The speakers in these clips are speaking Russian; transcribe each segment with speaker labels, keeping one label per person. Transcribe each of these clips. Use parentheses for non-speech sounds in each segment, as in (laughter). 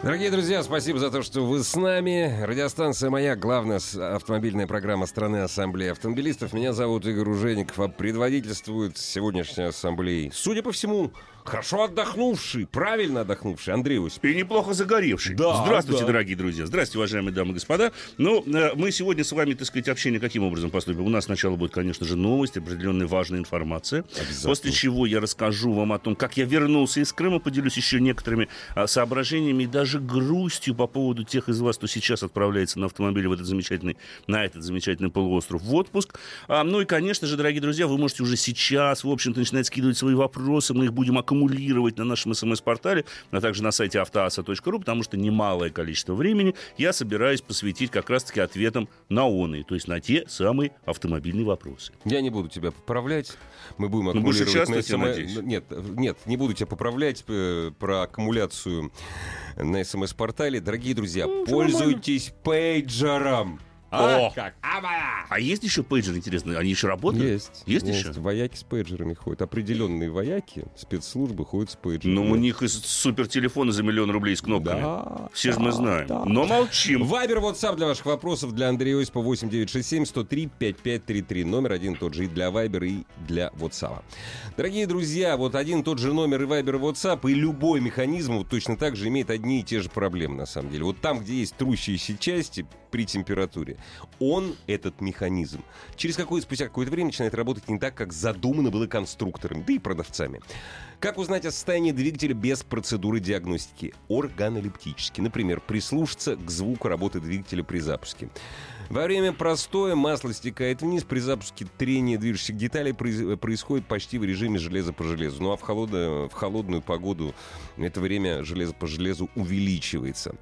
Speaker 1: Дорогие друзья, спасибо за то, что вы с нами. Радиостанция «Моя» — главная автомобильная программа страны Ассамблеи автомобилистов. Меня зовут Игорь Ужеников, а предводительствует сегодняшней ассамблеи. Судя по всему, хорошо отдохнувший, правильно отдохнувший Андрей Осипов.
Speaker 2: И неплохо загоревший.
Speaker 1: Да,
Speaker 2: Здравствуйте,
Speaker 1: да.
Speaker 2: дорогие друзья. Здравствуйте, уважаемые дамы и господа. Ну, э, мы сегодня с вами, так сказать, общение каким образом поступим? У нас сначала будет, конечно же, новость, определенная важная информация. После чего я расскажу вам о том, как я вернулся из Крыма, поделюсь еще некоторыми а, соображениями и даже грустью по поводу тех из вас, кто сейчас отправляется на автомобиле в этот замечательный, на этот замечательный полуостров в отпуск. А, ну и, конечно же, дорогие друзья, вы можете уже сейчас, в общем-то, начинать скидывать свои вопросы. Мы их будем аккумулировать на нашем смс-портале, а также на сайте автоаса.ру, потому что немалое количество времени я собираюсь посвятить как раз-таки ответам на оные, то есть на те самые автомобильные вопросы.
Speaker 1: Я не буду тебя поправлять. Мы будем
Speaker 2: Ну,
Speaker 1: аккумулировать на
Speaker 2: участвовать, я
Speaker 1: СМ-. Нет, нет, не буду тебя поправлять э, про аккумуляцию на СМС-портале. Дорогие друзья, пользуйтесь пейджером.
Speaker 2: О!
Speaker 1: как?
Speaker 2: А есть еще пейджер, интересно, они еще работают?
Speaker 1: Есть.
Speaker 2: Есть еще?
Speaker 1: Вояки с пейджерами ходят. Определенные вояки, спецслужбы ходят с пейджерами.
Speaker 2: Ну, у них и супертелефоны за миллион рублей с кнопками.
Speaker 1: Да,
Speaker 2: Все же мы
Speaker 1: да,
Speaker 2: знаем.
Speaker 1: да.
Speaker 2: Но молчим.
Speaker 1: Вайбер, WhatsApp для ваших вопросов для Андрея Осипа 8967 103 5533. Номер один тот же и для Вайбера, и для WhatsApp. Дорогие друзья, вот один тот же номер и Вайбер, и WhatsApp, и любой механизм вот точно так же имеет одни и те же проблемы, на самом деле. Вот там, где есть трущиеся части при температуре, он, этот механизм, через какое спустя какое-то время начинает работать не так, как задумано было конструкторами, да и продавцами. Как узнать о состоянии двигателя без процедуры диагностики? Органолептически. Например, прислушаться к звуку работы двигателя при запуске. Во время простоя масло стекает вниз, при запуске трение движущих деталей происходит почти в режиме железо по железу. Ну а в, холодно- в холодную погоду это время железо по железу увеличивается.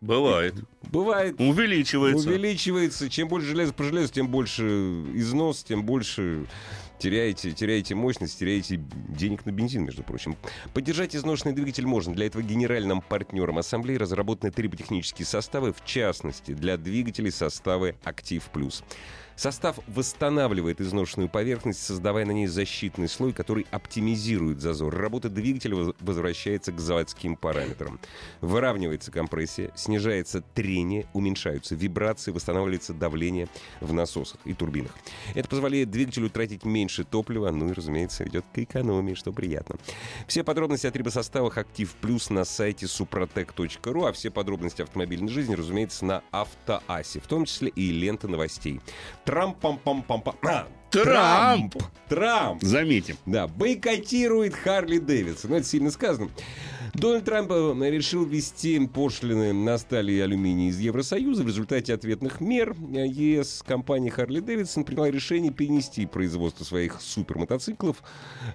Speaker 2: Бывает.
Speaker 1: Бывает,
Speaker 2: Увеличивается.
Speaker 1: увеличивается. Чем больше железа по железу, тем больше износ, тем больше теряете, теряете мощность, теряете денег на бензин, между прочим. Поддержать изношенный двигатель можно. Для этого генеральным партнером ассамблеи разработаны триботехнические составы, в частности, для двигателей составы «Актив Плюс». Состав восстанавливает изношенную поверхность, создавая на ней защитный слой, который оптимизирует зазор. Работа двигателя воз- возвращается к заводским параметрам. Выравнивается компрессия, снижается трение, уменьшаются вибрации, восстанавливается давление в насосах и турбинах. Это позволяет двигателю тратить меньше топлива, ну и, разумеется, ведет к экономии, что приятно. Все подробности о трибосоставах «Актив Плюс» на сайте suprotec.ru, а все подробности автомобильной жизни, разумеется, на Автоасе, в том числе и лента новостей. Трамп-пам-пам-пам-пам. А,
Speaker 2: Трамп!
Speaker 1: Трамп!
Speaker 2: Заметим.
Speaker 1: Да, бойкотирует Харли Дэвидсон. Ну, это сильно сказано. Дональд Трамп э, решил ввести пошлины на сталь и алюминий из Евросоюза. В результате ответных мер э, ЕС компания Харли Дэвидсон приняла решение перенести производство своих супермотоциклов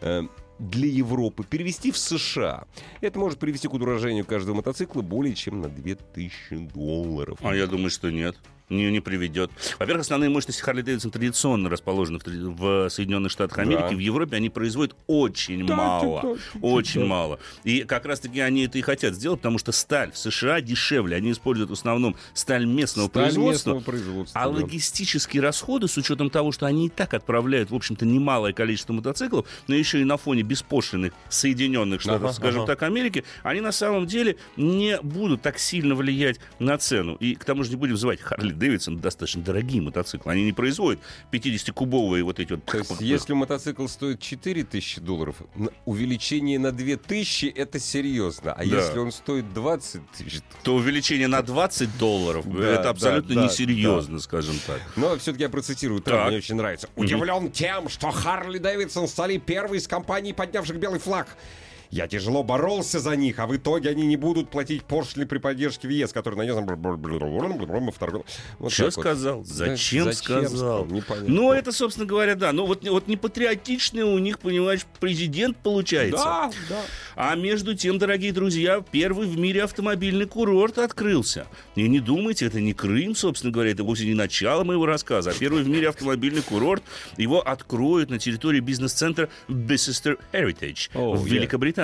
Speaker 1: э, для Европы, перевести в США. Это может привести к удорожанию каждого мотоцикла более чем на 2000 долларов.
Speaker 2: А я думаю, что нет. Не, не приведет. Во-первых, основные мощности Харли Дэвидсон традиционно расположены в, в Соединенных Штатах Америки.
Speaker 1: Да.
Speaker 2: В Европе они производят очень
Speaker 1: Да,
Speaker 2: мало.
Speaker 1: чуть-чуть,
Speaker 2: очень
Speaker 1: да.
Speaker 2: мало. И как раз-таки они это и хотят сделать, потому что сталь в США дешевле. Они используют в основном сталь местного
Speaker 1: Сталь
Speaker 2: производства.
Speaker 1: местного производства,
Speaker 2: А
Speaker 1: да.
Speaker 2: логистические расходы, с учетом того, что они и так отправляют, в общем-то, немалое количество мотоциклов, но еще и на фоне беспошлиных Соединенных Штатов,
Speaker 1: Ага,
Speaker 2: скажем
Speaker 1: ага.
Speaker 2: так, Америки, они на самом деле не будут так сильно влиять на цену. И к тому же не будем называть Харли Дэвидсон достаточно дорогие мотоциклы. Они не производят 50-кубовые вот эти вот...
Speaker 1: То есть, если мотоцикл стоит 4000 долларов, на- увеличение на 2000 это серьезно. А
Speaker 2: Да.
Speaker 1: если он стоит 20 тысяч,
Speaker 2: то увеличение на 20 долларов это абсолютно несерьезно, скажем так.
Speaker 1: Но все-таки я процитирую, мне очень нравится. Удивлен тем, что Харли Дэвидсон стали первой из компаний, поднявших белый флаг. Я тяжело боролся за них, а в итоге они не будут платить пошлины при поддержке в ЕС, который нанес... Вот
Speaker 2: Что
Speaker 1: так вот.
Speaker 2: сказал? Зачем,
Speaker 1: зачем
Speaker 2: сказал?
Speaker 1: сказал? Непонятно.
Speaker 2: Ну, это, собственно говоря, да. Ну, вот, вот не патриотичный у них, понимаешь, президент получается.
Speaker 1: Да, да.
Speaker 2: А между тем, дорогие друзья, первый в мире автомобильный курорт открылся. И не думайте, это не Крым, собственно говоря, это вовсе не начало моего рассказа, а первый в мире автомобильный курорт. Его откроют на территории бизнес-центра Bicester Heritage
Speaker 1: Oh,
Speaker 2: в
Speaker 1: yeah.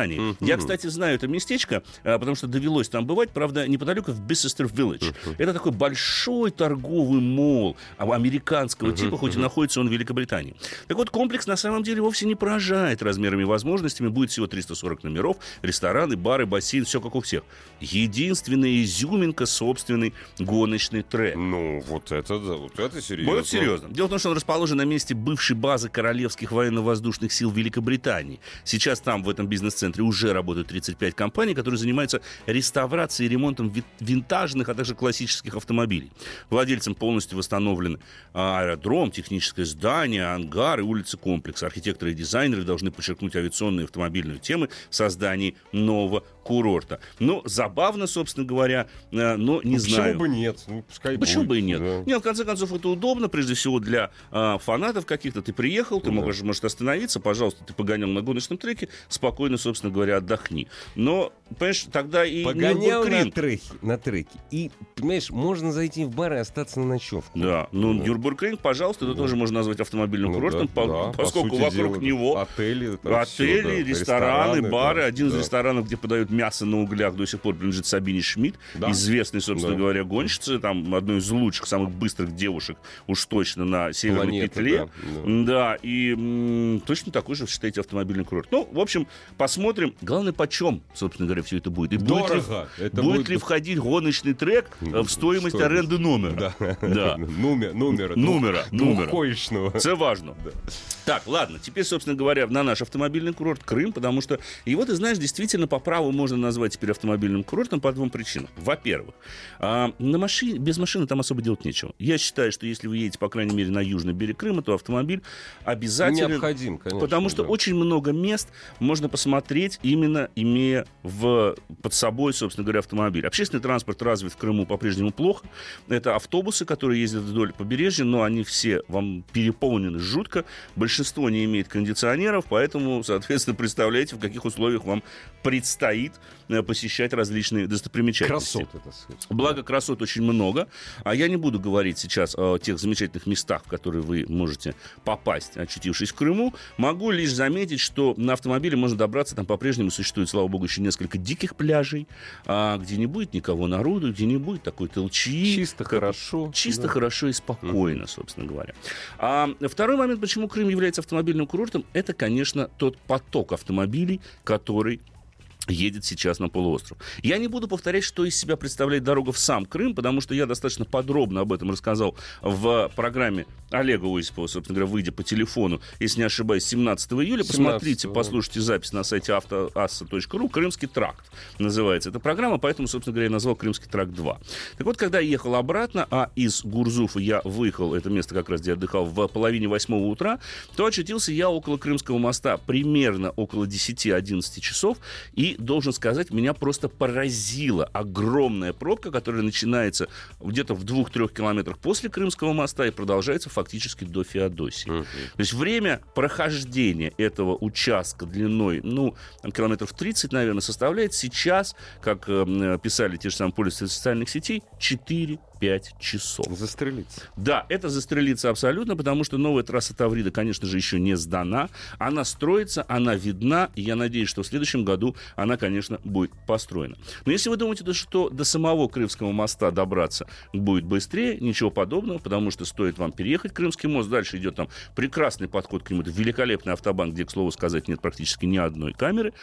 Speaker 2: Великобритании.
Speaker 1: Мгм.
Speaker 2: Я, кстати, знаю это местечко, а, потому что довелось там бывать, правда, неподалеку в Bicester Village. Это такой большой торговый мол американского типа, хоть и находится он в Великобритании. Так вот, комплекс на самом деле вовсе не поражает размерами и возможностями. Будет всего 340 номеров, рестораны, бары, бассейн, все как у всех. Единственная изюминка — собственный гоночный трек.
Speaker 1: Ну, вот это, да, вот это серьезно.
Speaker 2: Вот серьезно. Дело в том, что он расположен на месте бывшей базы Королевских военно-воздушных сил Великобритании. Сейчас там, в этом бизнес-центре, уже работают 35 компаний, которые занимаются реставрацией и ремонтом ви- винтажных, а также классических автомобилей. Владельцам полностью восстановлены а, аэродром, техническое здание, ангары, улицы комплекса. Архитекторы и дизайнеры должны подчеркнуть авиационные и автомобильные темы в создании нового курорта. Ну, забавно, собственно говоря, э, но не
Speaker 1: Ну,
Speaker 2: знаю.
Speaker 1: Почему бы нет? Ну, пускай
Speaker 2: Почему
Speaker 1: будет,
Speaker 2: бы и нет?
Speaker 1: да.
Speaker 2: Нет, в конце концов, это удобно, прежде всего, для а, фанатов каких-то. Ты приехал, ты
Speaker 1: Да.
Speaker 2: можешь, может остановиться, пожалуйста, ты погонял на гоночном треке, спокойно, собственно говоря, отдохни. Но, понимаешь, тогда и
Speaker 1: Погонял на треке, на треке. И, понимаешь, можно зайти в бар и остаться на ночевку.
Speaker 2: Да, ну,
Speaker 1: Да.
Speaker 2: Нюрбургринг, пожалуйста, это
Speaker 1: Да.
Speaker 2: тоже можно назвать автомобильным
Speaker 1: Ну
Speaker 2: курортом,
Speaker 1: да,
Speaker 2: по-
Speaker 1: да, по
Speaker 2: поскольку
Speaker 1: сути
Speaker 2: вокруг
Speaker 1: дела,
Speaker 2: него
Speaker 1: отели,
Speaker 2: Отели,
Speaker 1: да,
Speaker 2: рестораны, бары.
Speaker 1: да,
Speaker 2: Один из
Speaker 1: да.
Speaker 2: ресторанов, где подают мясо на углях, до сих пор принадлежит Сабине Шмидт,
Speaker 1: Да.
Speaker 2: известной, собственно
Speaker 1: Да.
Speaker 2: говоря, гонщице, там одной из лучших, самых быстрых девушек, уж точно на Северной
Speaker 1: Планеты,
Speaker 2: петле.
Speaker 1: да, да.
Speaker 2: Да, и м, точно такой же, считайте, автомобильный курорт. Ну, в общем, посмотрим. Главное, почем, собственно говоря, все это будет. И будет ли,
Speaker 1: Дорого. Это
Speaker 2: будет
Speaker 1: будет-
Speaker 2: ли входить гоночный трек э, в стоимость
Speaker 1: Стоимость.
Speaker 2: аренды номера.
Speaker 1: Да.
Speaker 2: Да. (laughs)
Speaker 1: Номер, номера.
Speaker 2: Номера, номера.
Speaker 1: Двухкоечного.
Speaker 2: Это (laughs) важно. Так, ладно, теперь, собственно говоря, на наш автомобильный курорт Крым, потому что его, ты знаешь, действительно по праву можно назвать теперь автомобильным курортом по двум причинам. Во-первых, а, на машине, без машины там особо делать нечего. Я считаю, что если вы едете, по крайней мере, на южный берег Крыма, то автомобиль обязательно...
Speaker 1: Необходим, конечно.
Speaker 2: Потому что
Speaker 1: да.
Speaker 2: очень много мест можно посмотреть, именно имея в, под собой, собственно говоря, автомобиль. Общественный транспорт развит в Крыму по-прежнему плохо. Это автобусы, которые ездят вдоль побережья, но они все вам переполнены жутко. Большинство не имеет кондиционеров, поэтому, соответственно, представляете, в каких условиях вам предстоит посещать различные достопримечательности.
Speaker 1: Красоты, так сказать.
Speaker 2: Благо красот очень много, а я не буду говорить сейчас о тех замечательных местах, в которые вы можете попасть, очутившись в Крыму. Могу лишь заметить, что на автомобиле можно добраться, там по-прежнему существует, слава богу, еще несколько диких пляжей, а, где не будет никого народу, где не будет такой толчии.
Speaker 1: Чисто,
Speaker 2: как-
Speaker 1: хорошо.
Speaker 2: Чисто,
Speaker 1: да.
Speaker 2: хорошо и спокойно, собственно говоря. А второй момент, почему Крым является автомобильным курортом, это, конечно, тот поток автомобилей, который едет сейчас на полуостров. Я не буду повторять, что из себя представляет дорога в сам Крым, потому что я достаточно подробно об этом рассказал в программе Олега Осипова, собственно говоря, выйдя по телефону, если не ошибаюсь, 17 июля.
Speaker 1: 17,
Speaker 2: Посмотрите, послушайте запись на сайте автоасса.ру. «Крымский тракт» называется эта программа, поэтому, собственно говоря, я назвал «Крымский тракт 2». Так вот, когда я ехал обратно, а из Гурзуфа я выехал, это место как раз, где я отдыхал, в половине восьмого утра, то очутился я около Крымского моста примерно около 10-11 часов, и, должен сказать, меня просто поразила огромная пробка, которая начинается где-то в 2-3 километрах после Крымского моста и продолжается фактически до Феодосии.
Speaker 1: Мгм.
Speaker 2: То есть время прохождения этого участка длиной, ну, там, километров 30, наверное, составляет сейчас, как э, писали те же самые пользователи социальных сетей, 4-5 часов.
Speaker 1: Застрелиться.
Speaker 2: Да, это застрелиться абсолютно, потому что новая трасса Таврида, конечно же, еще не сдана. Она строится, она видна, и я надеюсь, что в следующем году она, конечно, будет построена. Но если вы думаете, да, что до самого Крымского моста добраться будет быстрее, ничего подобного, потому что стоит вам переехать Крымский мост, дальше идет там прекрасный подход к нему, это великолепный автобан, где, к слову сказать, нет практически ни одной камеры,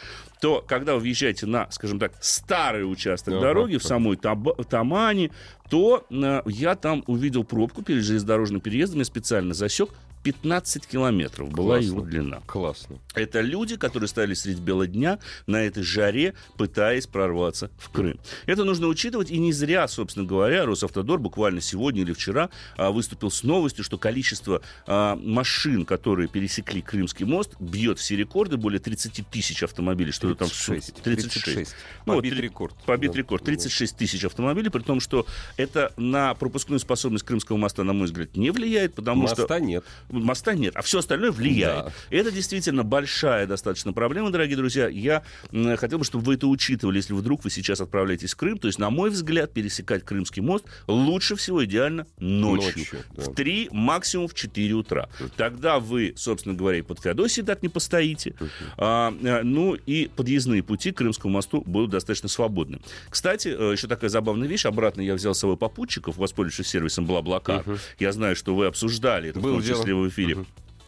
Speaker 2: то когда вы въезжаете на, скажем так, старый участок
Speaker 1: Ага,
Speaker 2: дороги в самой Таба- Тамане, то э, я там увидел пробку перед железнодорожным переездом, я специально засек 15 километров была
Speaker 1: Классно.
Speaker 2: его длина.
Speaker 1: Классно.
Speaker 2: Это люди, которые стояли средь бела дня на этой жаре, пытаясь прорваться в Крым. Это нужно учитывать, и не зря, собственно говоря, Росавтодор буквально сегодня или вчера а, выступил с новостью, что количество а, машин, которые пересекли Крымский мост, бьет все рекорды, более 30 тысяч автомобилей, что там в сутки.
Speaker 1: 36.
Speaker 2: 36. Ну, вот,
Speaker 1: Побит
Speaker 2: три-
Speaker 1: рекорд.
Speaker 2: Побит
Speaker 1: Да.
Speaker 2: рекорд. 36 тысяч автомобилей, при том, что это на пропускную способность Крымского моста, на мой взгляд, не влияет, потому что
Speaker 1: Моста нет.
Speaker 2: Моста нет, а все остальное влияет. Да. Это действительно большая достаточно проблема, дорогие друзья. Я хотел бы, чтобы вы это учитывали, если вдруг вы сейчас отправляетесь в Крым. То есть, на мой взгляд, пересекать Крымский мост лучше всего идеально ночью. ночью да. В 3, максимум в 4 утра. Uh-huh. Тогда вы, собственно говоря, и под Феодосией так не постоите. Uh-huh. А, а, ну и подъездные пути к Крымскому мосту будут достаточно свободны. Кстати, э, еще такая забавная вещь. Обратно я взял с собой попутчиков, воспользовавшись сервисом Блаблакар. Uh-huh. Я знаю, что вы обсуждали это, Был в том числе дело. В эфире. Uh-huh.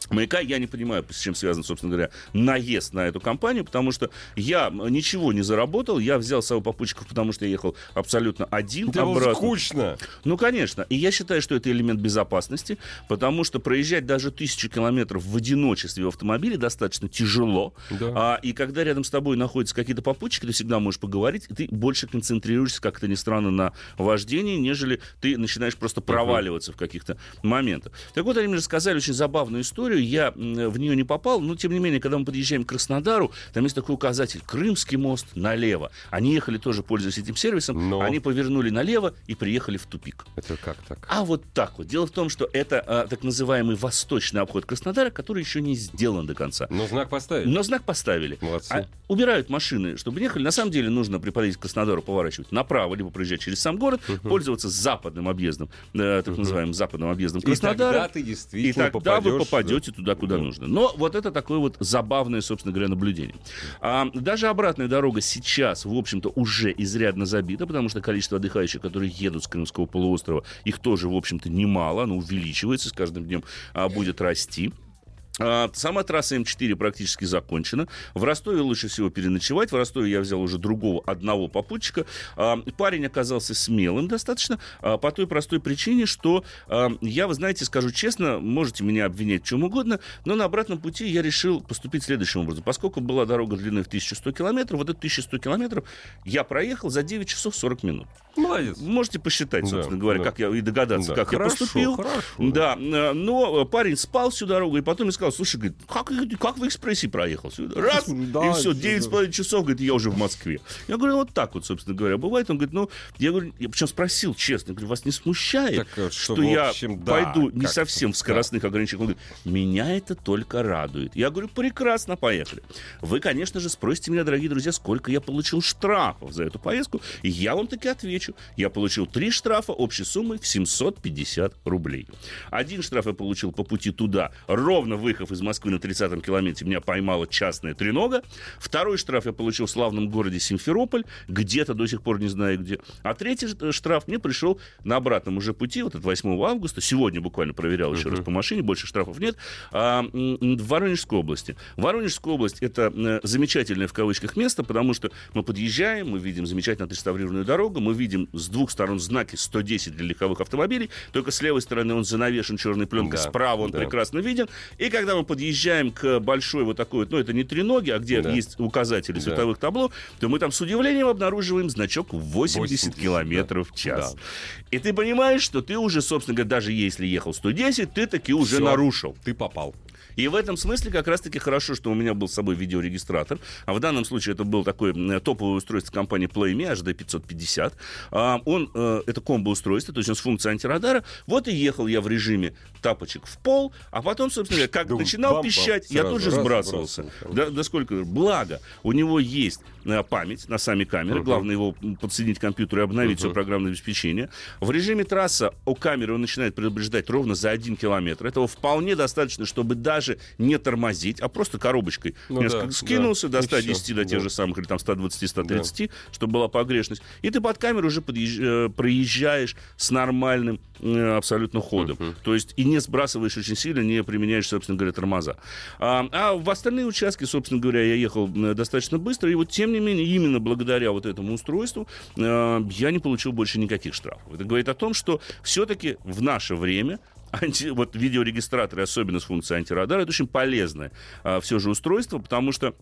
Speaker 2: Маяка я не понимаю, с чем связан, собственно говоря, наезд на эту компанию, потому что я ничего не заработал, я взял своего попутчиков, потому что я ехал абсолютно один
Speaker 1: Это обратно. скучно.
Speaker 2: Ну, конечно. И я считаю, что это элемент безопасности, потому что проезжать даже тысячу километров в одиночестве в автомобиле достаточно тяжело. Да. А, и когда рядом с тобой находятся какие-то попутчики, ты всегда можешь поговорить, и ты больше концентрируешься, как это ни странно, на вождении, нежели ты начинаешь просто проваливаться uh-huh. в каких-то моментах. Так вот, они мне рассказали очень забавную историю историю, я в нее не попал, но тем не менее, когда мы подъезжаем к Краснодару, там есть такой указатель Крымский мост налево. Они ехали тоже, пользуясь этим сервисом, но... они повернули налево и приехали в тупик.
Speaker 1: Это как так?
Speaker 2: А вот так вот. Дело в том, что это а, так называемый восточный обход Краснодара, который еще не сделан до конца.
Speaker 1: Но знак поставили.
Speaker 2: Но знак поставили.
Speaker 1: Молодцы. А,
Speaker 2: убирают машины, чтобы не ехали. На самом деле нужно при подъезде к Краснодару поворачивать направо, либо проезжать через сам город, угу. пользоваться западным объездом, э, так угу. называемым западным объездом Краснодара.
Speaker 1: И тогда ты действительно
Speaker 2: и тогда попадешь, вы попадете туда, куда да. нужно. Но вот это такое вот забавное, собственно говоря, наблюдение. А, даже обратная дорога сейчас, в общем-то, уже изрядно забита, потому что количество отдыхающих, которые едут с Крымского полуострова, их тоже, в общем-то, немало, оно увеличивается, с каждым днем а, будет расти. А, сама трасса М4 практически закончена. В Ростове лучше всего переночевать. В Ростове я взял уже другого одного попутчика. А, парень оказался смелым достаточно а, по той простой причине, что я, вы знаете, скажу честно, можете меня обвинять в чем угодно, но на обратном пути я решил поступить следующим образом. Поскольку была дорога длиной в 1100 километров, вот это 1100 километров я проехал за 9 часов 40 минут.
Speaker 1: Молодец.
Speaker 2: Можете посчитать, собственно да, говоря, да. как я и догадаться, да. как
Speaker 1: хорошо,
Speaker 2: я поступил.
Speaker 1: Хорошо,
Speaker 2: да, но парень спал всю дорогу и потом искал сказал, слушай, говорит, как, как в экспрессе проехал? Раз, да, и все, 9,5 часов, говорит, я уже в Москве. Я говорю, вот так вот, собственно говоря, бывает. Он говорит, ну, я говорю, я причем спросил честно, говорю, вас не смущает, так, э, что, что я общем, да, пойду не совсем в скоростных да. ограничениях? Он говорит, меня это только радует. Я говорю, прекрасно, поехали. Вы, конечно же, спросите меня, дорогие друзья, сколько я получил штрафов за эту поездку. И я вам таки отвечу. Я получил три штрафа общей суммой в 750 рублей. Один штраф я получил по пути туда, ровно выехав из Москвы на 30-м километре меня поймала частная тренога. Второй штраф я получил в славном городе Симферополь, где-то до сих пор не знаю где. А третий штраф мне пришел на обратном уже пути, вот от 8 августа. Сегодня буквально проверял еще uh-huh. раз по машине, больше штрафов нет. А, в Воронежской области. Воронежская область это э, замечательное в кавычках место, потому что мы подъезжаем, мы видим замечательно отреставрированную дорогу, мы видим с двух сторон знаки 110 для легковых автомобилей, только с левой стороны он занавешен черной пленкой, да, справа он да. прекрасно виден. И когда мы подъезжаем к большой вот такой вот, ну, это не треноги, а где да. есть указатели световых да. табло, то мы там с удивлением обнаруживаем значок 80, 80 километров да. в час. Да. И ты понимаешь, что ты уже, собственно говоря, даже если ехал 110, ты таки уже Все, нарушил.
Speaker 1: Ты попал.
Speaker 2: И в этом смысле как раз-таки хорошо, что у меня был с собой видеорегистратор. А в данном случае это был такой топовое устройство компании PlayMe HD550. А, он, э, это комбо-устройство, то есть он с функцией антирадара. Вот и ехал я в режиме тапочек в пол, а потом, собственно как начинал пищать, я тоже сбрасывался. Да, да сколько? Благо, у него есть э, память на сами камеры. Uh-huh. Главное его подсоединить к компьютеру и обновить uh-huh. все программное обеспечение. В режиме трасса у камеры он начинает предупреждать ровно за один километр. Этого вполне достаточно, чтобы даже не тормозить, а просто коробочкой ну, несколько да, скинулся да. до 110 до тех да. же самых, или там 120-130, да. чтобы была погрешность. И ты под камеру уже подъезж... Э, проезжаешь с нормальным э, абсолютно ходом. Uh-huh. То есть и не сбрасываешь очень сильно, не применяешь, собственно говоря, тормоза. А, а в остальные участки, собственно говоря, я ехал достаточно быстро, и вот тем не менее, именно благодаря вот этому устройству э, я не получил больше никаких штрафов. Это говорит о том, что все-таки в наше время анти, вот видеорегистраторы, особенно с функцией антирадара, это очень полезное а, все же устройство, потому что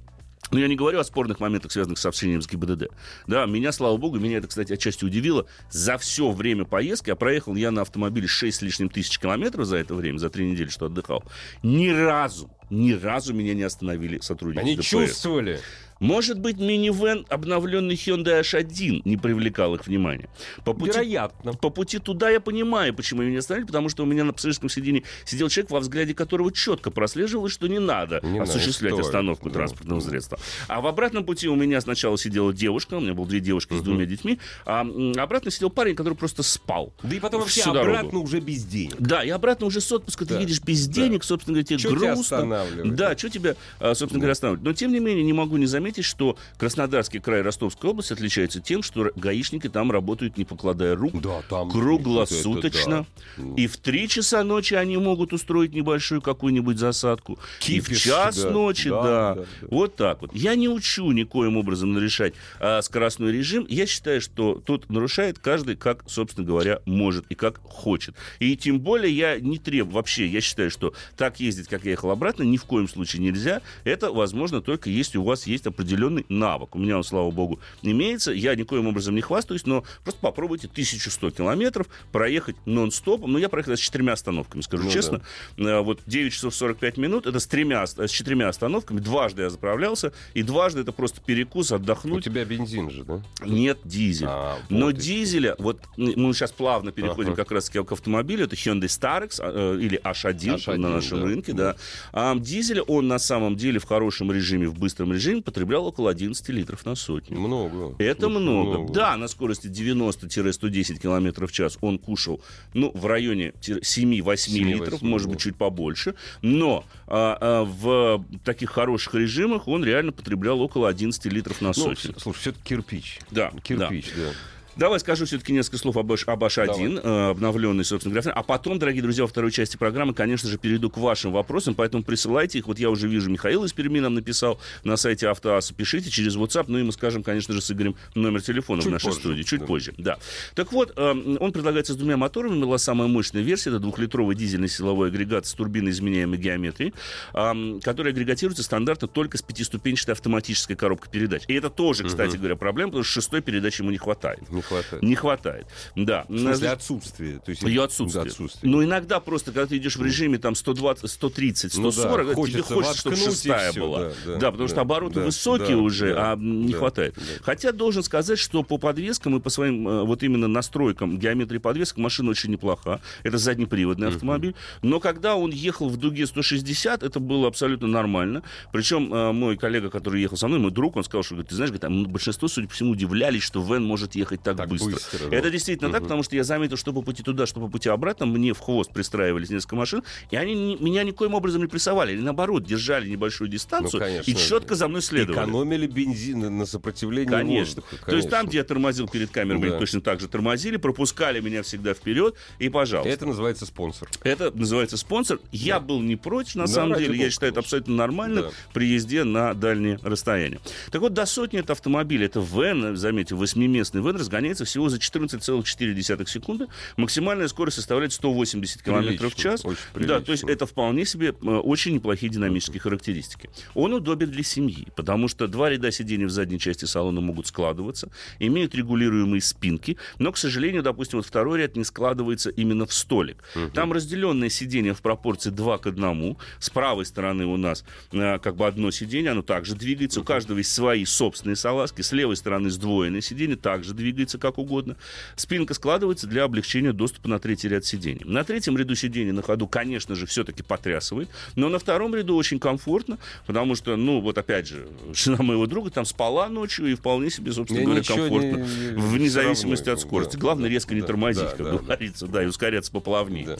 Speaker 2: ну, я не говорю о спорных моментах, связанных с общением с ГИБДД. Да, меня, слава богу, меня это, кстати, отчасти удивило. За все время поездки, а проехал я на автомобиле 6 с лишним тысяч километров за это время, за три недели, что отдыхал, ни разу, ни разу меня не остановили сотрудники
Speaker 1: Они
Speaker 2: ДПС.
Speaker 1: чувствовали.
Speaker 2: Может быть, минивэн, обновленный Hyundai H1, не привлекал их внимания.
Speaker 1: По пути, Вероятно.
Speaker 2: По пути туда я понимаю, почему меня не остановили, потому что у меня на пассажирском сиденье сидел человек, во взгляде которого четко прослеживалось, что не надо не осуществлять надо, остановку транспортного да. средства. А в обратном пути у меня сначала сидела девушка, у меня было две девушки с двумя детьми, а обратно сидел парень, который просто спал.
Speaker 1: Да и потом вообще обратно уже без денег.
Speaker 2: Да, и обратно уже с отпуска да. ты едешь без денег, да. собственно говоря, тебе
Speaker 1: что
Speaker 2: грустно.
Speaker 1: Тебя
Speaker 2: да, что тебя, а, собственно говоря, останавливает. Но, тем не менее, не могу не заметить, что Краснодарский край Ростовской области отличается тем, что гаишники там работают, не покладая рук,
Speaker 1: да, там
Speaker 2: круглосуточно.
Speaker 1: Это,
Speaker 2: да. И в три часа ночи они могут устроить небольшую какую-нибудь засадку.
Speaker 1: Кипиш,
Speaker 2: и в час да, ночи, да, да. да, да. Вот так вот. Я не учу никоим образом нарушать а, скоростной режим. Я считаю, что тут нарушает каждый, как, собственно говоря, может и как хочет. И тем более я не требую, вообще, я считаю, что так ездить, как я ехал обратно, ни в коем случае нельзя. Это возможно только если у вас есть определенный навык. У меня он, слава богу, имеется. Я никоим образом не хвастаюсь, но просто попробуйте 1100 километров проехать нон-стопом. Ну, я проехал с четырьмя остановками, скажу ну, честно. Да. Э, вот 9 часов 45 минут, это с, тремя, с четырьмя остановками. Дважды я заправлялся, и дважды это просто перекус, отдохнуть.
Speaker 1: У тебя бензин же, да?
Speaker 2: Нет, дизель. А, вот но дизеля, вот мы сейчас плавно переходим ага. как раз к автомобилю, это Hyundai Starex э, или H1, H1 на нашем да. рынке, да. А дизеля он на самом деле в хорошем режиме, в быстром режиме потреблял около 11 литров на сотню.
Speaker 1: Много.
Speaker 2: Это много. много. Да, на скорости 90-110 километров в час он кушал, ну, в районе 7-8 литров, может быть, чуть побольше. Но а, а, в таких хороших режимах он реально потреблял около 11 литров на ну, сотню.
Speaker 1: Ну, слушай, все-таки кирпич.
Speaker 2: Да.
Speaker 1: Кирпич, да. да.
Speaker 2: Давай скажу все-таки несколько слов об, об H1, э, обновленный, собственно говоря. А потом, дорогие друзья, во второй части программы, конечно же, перейду к вашим вопросам, поэтому присылайте их. Вот я уже вижу, Михаил из Перми нам написал на сайте Автоаса. Пишите через WhatsApp, ну и мы скажем, конечно же, с Игорем номер телефона чуть в нашей позже, студии. Чуть да. позже, да. Так вот, э, он предлагается с двумя моторами. Была самая мощная версия, это двухлитровый дизельный силовой агрегат с турбиной изменяемой геометрии, э, который агрегатируется стандартно только с пятиступенчатой автоматической коробкой передач. И это тоже, кстати угу. говоря, проблема, потому что шестой передачи ему не хватает.
Speaker 1: Не хватает.
Speaker 2: Не хватает. Да.
Speaker 1: В смысле отсутствие?
Speaker 2: То есть ее отсутствие. отсутствие. Но иногда просто, когда ты идешь в режиме там 120, 130, 140, ну, да,
Speaker 1: хочется
Speaker 2: тебе хочется, чтобы шестая
Speaker 1: все,
Speaker 2: была.
Speaker 1: Да, да,
Speaker 2: да потому да, что обороты да, высокие да, уже, да, а не да, хватает. Да. Хотя должен сказать, что по подвескам и по своим э, вот именно настройкам геометрии подвесок машина очень неплоха. Это заднеприводный uh-huh. автомобиль. Но когда он ехал в дуге 160, это было абсолютно нормально. Причем э, мой коллега, который ехал со мной, мой друг, он сказал, что ты знаешь, говорит, большинство, судя по всему, удивлялись, что Вен может ехать так, так быстро. быстро это действительно uh-huh. так, потому что я заметил, что по пути туда, что по пути обратно, мне в хвост пристраивались несколько машин, и они не, меня никоим образом не прессовали, или наоборот, держали небольшую дистанцию ну, конечно, и четко за мной следовали.
Speaker 1: Экономили бензин на сопротивление
Speaker 2: конечно. воздуха. Конечно. То есть там, где я тормозил перед камерой, да. точно так же тормозили, пропускали меня всегда вперед, и пожалуйста.
Speaker 1: Это называется спонсор.
Speaker 2: Это называется спонсор. Да. Я был не против, на да, самом деле, я считаю это абсолютно нормально да. при езде на дальние расстояния. Так вот, до сотни это автомобиль, это вен, заметьте, восьмиместный вен разгоняется всего за 14,4 секунды. Максимальная скорость составляет 180 км в час. Да, то есть это вполне себе э, очень неплохие динамические характеристики. Он удобен для семьи, потому что два ряда сидений в задней части салона могут складываться, имеют регулируемые спинки, но, к сожалению, допустим, вот второй ряд не складывается именно в столик. Угу. Там разделенное сиденье в пропорции 2 к 1. С правой стороны у нас э, как бы одно сиденье, оно также двигается. Угу. У каждого есть свои собственные салазки. С левой стороны сдвоенное сиденье также двигается как угодно. Спинка складывается для облегчения доступа на третий ряд сидений. На третьем ряду сидений на ходу, конечно же, все-таки потрясывает, но на втором ряду очень комфортно, потому что, ну, вот опять же, жена моего друга там спала ночью и вполне себе, собственно говоря, комфортно, не, вне зависимости от скорости. Да, Главное, резко да, не тормозить, да, как да, говорится, да. да, и ускоряться поплавнее.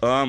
Speaker 2: Да.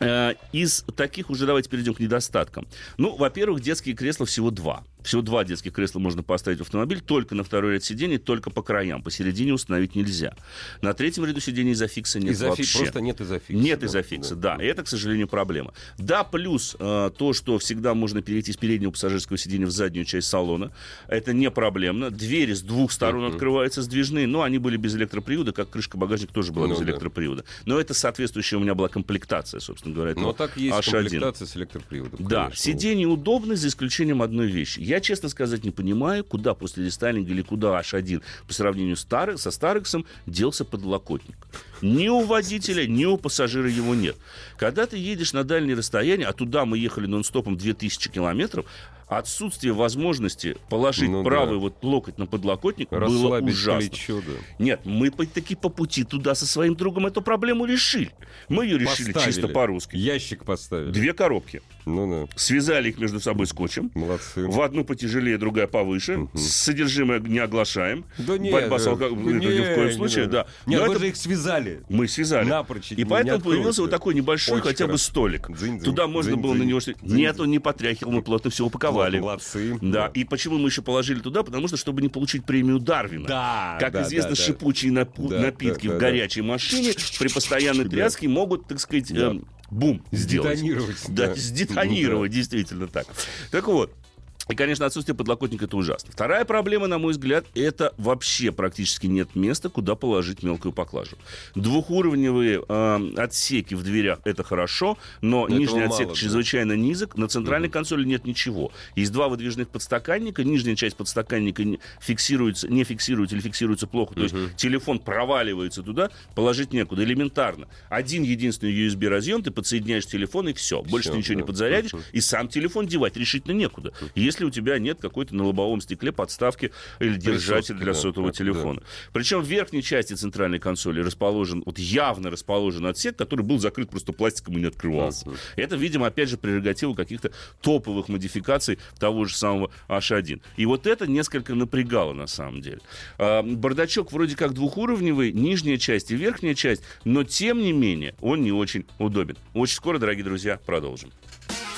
Speaker 2: Э, из таких уже давайте перейдем к недостаткам. Ну, во-первых, детские кресла всего два. Всего два детских кресла можно поставить в автомобиль, только на второй ряд сидений, только по краям. Посередине установить нельзя. На третьем ряду сидений изофикса нет изофи... вообще.
Speaker 1: Просто нет изофикса.
Speaker 2: Нет да? изофикса, да. да. И это, к сожалению, проблема. Да, плюс э, то, что всегда можно перейти с переднего пассажирского сидения в заднюю часть салона. Это не проблемно. Двери с двух сторон uh-huh. открываются сдвижные, но они были без электропривода, как крышка багажника тоже была ну, без да. электропривода. Но это соответствующая у меня была комплектация, собственно говоря.
Speaker 1: Но так есть H1. комплектация с электроприводом.
Speaker 2: Да, конечно. сиденье удобно, за исключением одной вещи. Я, честно сказать, не понимаю, куда после рестайлинга или куда H1 по сравнению Старый, со Старексом делся подлокотник. Ни у водителя, ни у пассажира его нет. Когда ты едешь на дальние расстояния, а туда мы ехали нон-стопом 2000 километров, отсутствие возможности положить
Speaker 1: Ну
Speaker 2: правый
Speaker 1: да.
Speaker 2: вот локоть на подлокотник было ужасно.
Speaker 1: плечо, да.
Speaker 2: Нет, мы таки по пути туда со своим другом эту проблему решили. Мы ее решили
Speaker 1: Поставили.
Speaker 2: чисто по-русски.
Speaker 1: Ящик поставили.
Speaker 2: Две коробки.
Speaker 1: Ну да,
Speaker 2: Связали их между собой скотчем.
Speaker 1: молодцы.
Speaker 2: В одну потяжелее, другая повыше. Содержимое не оглашаем.
Speaker 1: Да нет,
Speaker 2: Борьба с
Speaker 1: да,
Speaker 2: алко-
Speaker 1: да
Speaker 2: ни
Speaker 1: не,
Speaker 2: в коем
Speaker 1: не
Speaker 2: случае,
Speaker 1: надо.
Speaker 2: да.
Speaker 1: Нет,
Speaker 2: Но
Speaker 1: вы
Speaker 2: это
Speaker 1: же их связали.
Speaker 2: мы связали.
Speaker 1: Напрочь,
Speaker 2: И
Speaker 1: не
Speaker 2: поэтому появился вот такой небольшой
Speaker 1: Очень
Speaker 2: хотя бы столик.
Speaker 1: Дзынь-дзынь,
Speaker 2: Туда можно было на него... Нет, он не потряхивал, мы плотно все упаковали.
Speaker 1: Молодцы.
Speaker 2: Да, и почему мы еще положили туда? Потому что, чтобы не получить премию Дарвина.
Speaker 1: Да,
Speaker 2: Как
Speaker 1: да,
Speaker 2: известно,
Speaker 1: да,
Speaker 2: шипучие напу- напитки в горячей машине при постоянной тряске могут, так сказать, эм, бум сделать.
Speaker 1: Сдетонировать, (laughs)
Speaker 2: Да,
Speaker 1: да.
Speaker 2: сдетонировать, действительно так. Так вот, и, конечно, отсутствие подлокотника это ужасно. Вторая проблема, на мой взгляд, это вообще практически нет места, куда положить мелкую поклажу. Двухуровневые э, отсеки в дверях это хорошо, но
Speaker 1: этого
Speaker 2: нижний
Speaker 1: мало,
Speaker 2: отсек
Speaker 1: да.
Speaker 2: чрезвычайно низок. На центральной консоли нет ничего. Есть два выдвижных подстаканника. Нижняя часть подстаканника не фиксируется, не фиксируется или фиксируется плохо. То есть телефон проваливается туда, положить некуда. Элементарно. Один единственный USB разъем, ты подсоединяешь телефон и все. Больше ты ничего не
Speaker 1: да.
Speaker 2: подзарядишь. И сам телефон девать решительно некуда. Если у тебя нет какой-то на лобовом стекле подставки или держателя для
Speaker 1: да,
Speaker 2: сотового
Speaker 1: да,
Speaker 2: телефона. Причем в верхней части центральной консоли расположен, вот явно расположен отсек, который был закрыт просто пластиком и не открывался. Это, видимо, опять же, прерогатива каких-то топовых модификаций того же самого H1. И вот это несколько напрягало на самом деле. А, Бардачок вроде как двухуровневый, нижняя часть и верхняя часть, но тем не менее он не очень удобен. Очень скоро, дорогие друзья, продолжим.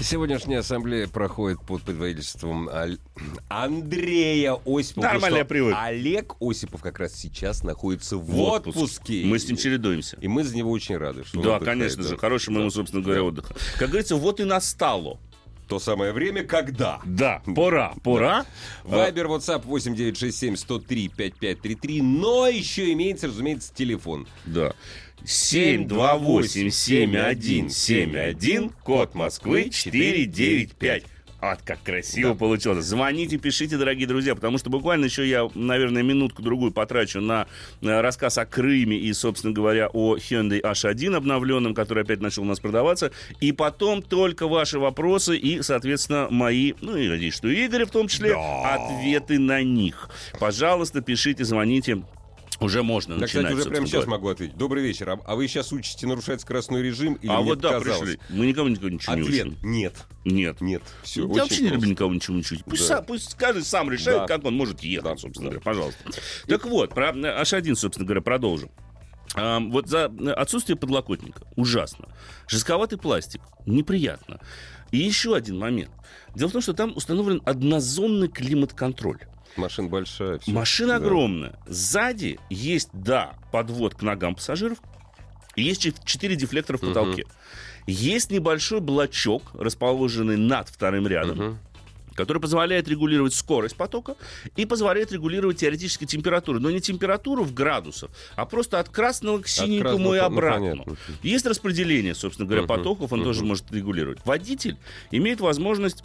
Speaker 1: Сегодняшняя ассамблея проходит под предводительством Аль- Андрея Осипова.
Speaker 2: Нормально, я
Speaker 1: потому что
Speaker 2: привык.
Speaker 1: Олег Осипов как раз сейчас находится в,
Speaker 2: В отпуск.
Speaker 1: отпуске.
Speaker 2: Мы с ним чередуемся.
Speaker 1: И мы за него очень рады. Что
Speaker 2: Да, конечно
Speaker 1: да.
Speaker 2: же. Хорошего ему, собственно говоря, отдыха. Как говорится, вот и настало.
Speaker 1: То самое время, когда.
Speaker 2: Да, пора, пора.
Speaker 1: Вайбер, WhatsApp 8967 103 5533. Но еще имеется, разумеется, телефон.
Speaker 2: Да. 728-7171, код Москвы 495. А, как красиво получилось. Звоните, пишите, дорогие друзья, потому что буквально еще я, наверное, минутку-другую потрачу на э, рассказ о Крыме и, собственно говоря, о Hyundai H1 обновленном, который опять начал у нас продаваться. И потом только ваши вопросы и, соответственно, мои, ну и надеюсь, что Игоря в том числе, ответы на них. Пожалуйста, пишите, звоните. Уже можно
Speaker 1: Да,
Speaker 2: начинать.
Speaker 1: кстати, уже прямо сейчас могу ответить. Добрый вечер. А, а вы сейчас учите нарушать скоростной режим или
Speaker 2: А вот да,
Speaker 1: показалось?
Speaker 2: пришли. Мы никому никого ничего не учим.
Speaker 1: нет.
Speaker 2: Нет.
Speaker 1: Нет. Все,
Speaker 2: Я вообще не люблю
Speaker 1: просто.
Speaker 2: никого ничего учить. Пусть,
Speaker 1: Да.
Speaker 2: сам- пусть каждый сам решает,
Speaker 1: Да.
Speaker 2: как он может ехать,
Speaker 1: Да,
Speaker 2: собственно
Speaker 1: да.
Speaker 2: говоря. Пожалуйста. Так вот, про э, H1, собственно говоря, продолжим. А, вот за э, отсутствие подлокотника ужасно. Жестковатый пластик неприятно. И еще один момент. Дело в том, что там установлен однозонный климат-контроль.
Speaker 1: Машина большая. всё.
Speaker 2: Машина
Speaker 1: Да.
Speaker 2: огромная. Сзади есть, да, подвод к ногам пассажиров. Есть чет- четыре дефлектора в потолке. Есть небольшой блочок, расположенный над вторым рядом,
Speaker 1: Мгм.
Speaker 2: который позволяет регулировать скорость потока и позволяет регулировать теоретически температуру. Но не температуру в градусах, а просто от красного к синенькому
Speaker 1: красного,
Speaker 2: и
Speaker 1: ну,
Speaker 2: обратно.
Speaker 1: понятно.
Speaker 2: Есть распределение, собственно говоря,
Speaker 1: Мгм,
Speaker 2: потоков, он
Speaker 1: мгм.
Speaker 2: тоже может регулировать. Водитель имеет возможность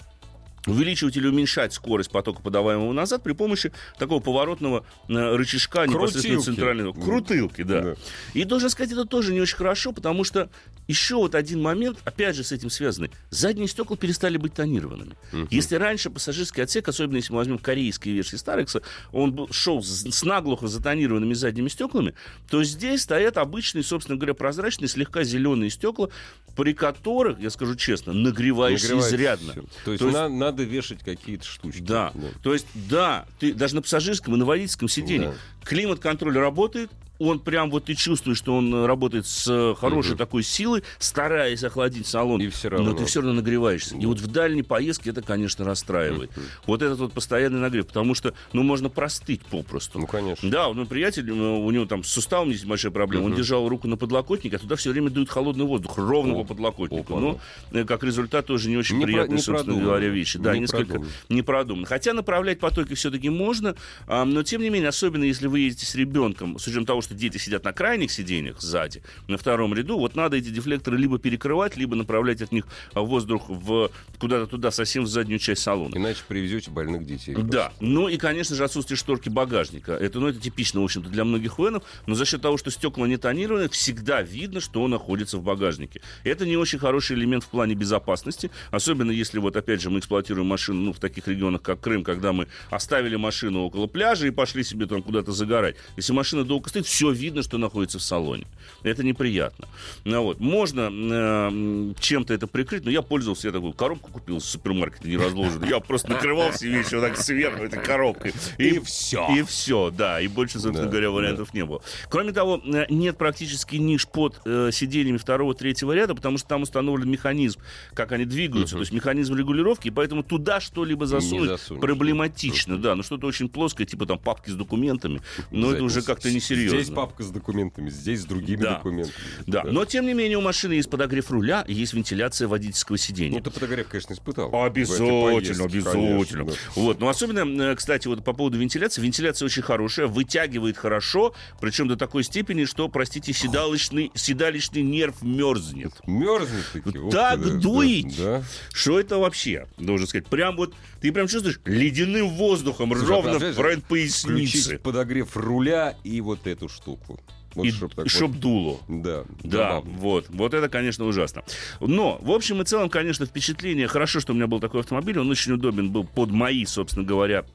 Speaker 2: увеличивать или уменьшать скорость потока, подаваемого назад, при помощи такого поворотного э, рычажка непосредственно
Speaker 1: Крутилки.
Speaker 2: центрального.
Speaker 1: Мгм.
Speaker 2: Крутылки, да.
Speaker 1: Да.
Speaker 2: И должен сказать, это тоже не очень хорошо, потому что еще вот один момент, опять же, с этим связанный. Задние стекла перестали быть тонированными. Если раньше пассажирский отсек, особенно если мы возьмем корейские версии Старекса, он был, шел с, с наглухо затонированными задними стеклами, то здесь стоят обычные, собственно говоря, прозрачные, слегка зеленые стекла, при которых, я скажу честно, нагреваешься изрядно.
Speaker 1: То есть,
Speaker 2: То есть-
Speaker 1: на- надо вешать какие-то штучки.
Speaker 2: Да. То есть, да, ты даже на пассажирском и на водительском сидении
Speaker 1: Да.
Speaker 2: климат-контроль работает, он прям вот ты чувствуешь, что он э, работает с э, хорошей угу. такой силой, стараясь охладить салон.
Speaker 1: И все равно.
Speaker 2: Но ты все равно нагреваешься. И вот в дальней поездке это, конечно, расстраивает. Угу. Вот этот вот постоянный нагрев, потому что, ну, можно простыть попросту.
Speaker 1: Ну, конечно.
Speaker 2: Да, ну, приятель, у него там с суставом есть большая проблема. Угу. Он держал руку на подлокотнике, а туда все время дует холодный воздух, ровно О, по подлокотнику. Ну, как результат, тоже не очень не приятные, про, собственно продумано. говоря, вещи. Да, не несколько продумано. не продумано. Хотя направлять потоки все-таки можно, а, но, тем не менее, особенно если вы едете с ребенком, с учетом того, что дети сидят на крайних сиденьях сзади, на втором ряду, вот надо эти дефлекторы либо перекрывать, либо направлять от них воздух в, куда-то туда, совсем в заднюю часть салона.
Speaker 1: Иначе привезете больных детей.
Speaker 2: Да. Ну и, конечно же, отсутствие шторки багажника. Это, ну, это типично, в общем-то, для многих венов, но за счет того, что стекла не тонированы, всегда видно, что он находится в багажнике. Это не очень хороший элемент в плане безопасности, особенно если, вот опять же, мы эксплуатируем машину ну, в таких регионах, как Крым, когда мы оставили машину около пляжа и пошли себе там куда-то загорать. Если машина долго стоит, все видно, что находится в салоне. Это неприятно. Ну, вот. Можно э, чем-то это прикрыть, но я пользовался, я такую коробку купил в супермаркете не разложенную. Я просто накрывал все вещи вот так сверху этой коробкой.
Speaker 1: И, и все.
Speaker 2: И все, да. И больше, собственно да, говоря, вариантов да. не было. Кроме того, э, нет практически ниш под э, сиденьями второго, третьего ряда, потому что там установлен механизм, как они двигаются, uh-huh. то есть механизм регулировки, и поэтому туда что-либо засунуть проблематично, да, ну что-то очень плоское, типа там папки с документами, но это уже как-то несерьезно.
Speaker 1: Здесь папка с документами, здесь с другими да. документами.
Speaker 2: Да. да, но тем не менее у машины есть подогрев руля, и есть вентиляция водительского сидения.
Speaker 1: Ну, ты подогрев, конечно, испытал.
Speaker 2: Обязательно, поездке, обязательно. Конечно, да. Вот, но особенно, э, кстати, вот по поводу вентиляции, вентиляция очень хорошая, вытягивает хорошо, причем до такой степени, что, простите, седалищный, седалищный нерв мерзнет.
Speaker 1: Мерзнет таки.
Speaker 2: Так вот, дует, да. что это вообще, должен сказать, прям вот, ты прям чувствуешь ледяным воздухом Слушай, ровно а, в район поясницы.
Speaker 1: подогрев руля и вот эту штуку.
Speaker 2: Вот, и чтоб, так чтоб дуло.
Speaker 1: Да.
Speaker 2: Да, вот. Вот это, конечно, ужасно. Но, в общем и целом, конечно, впечатление... Хорошо, что у меня был такой автомобиль. Он очень удобен был под мои, собственно говоря,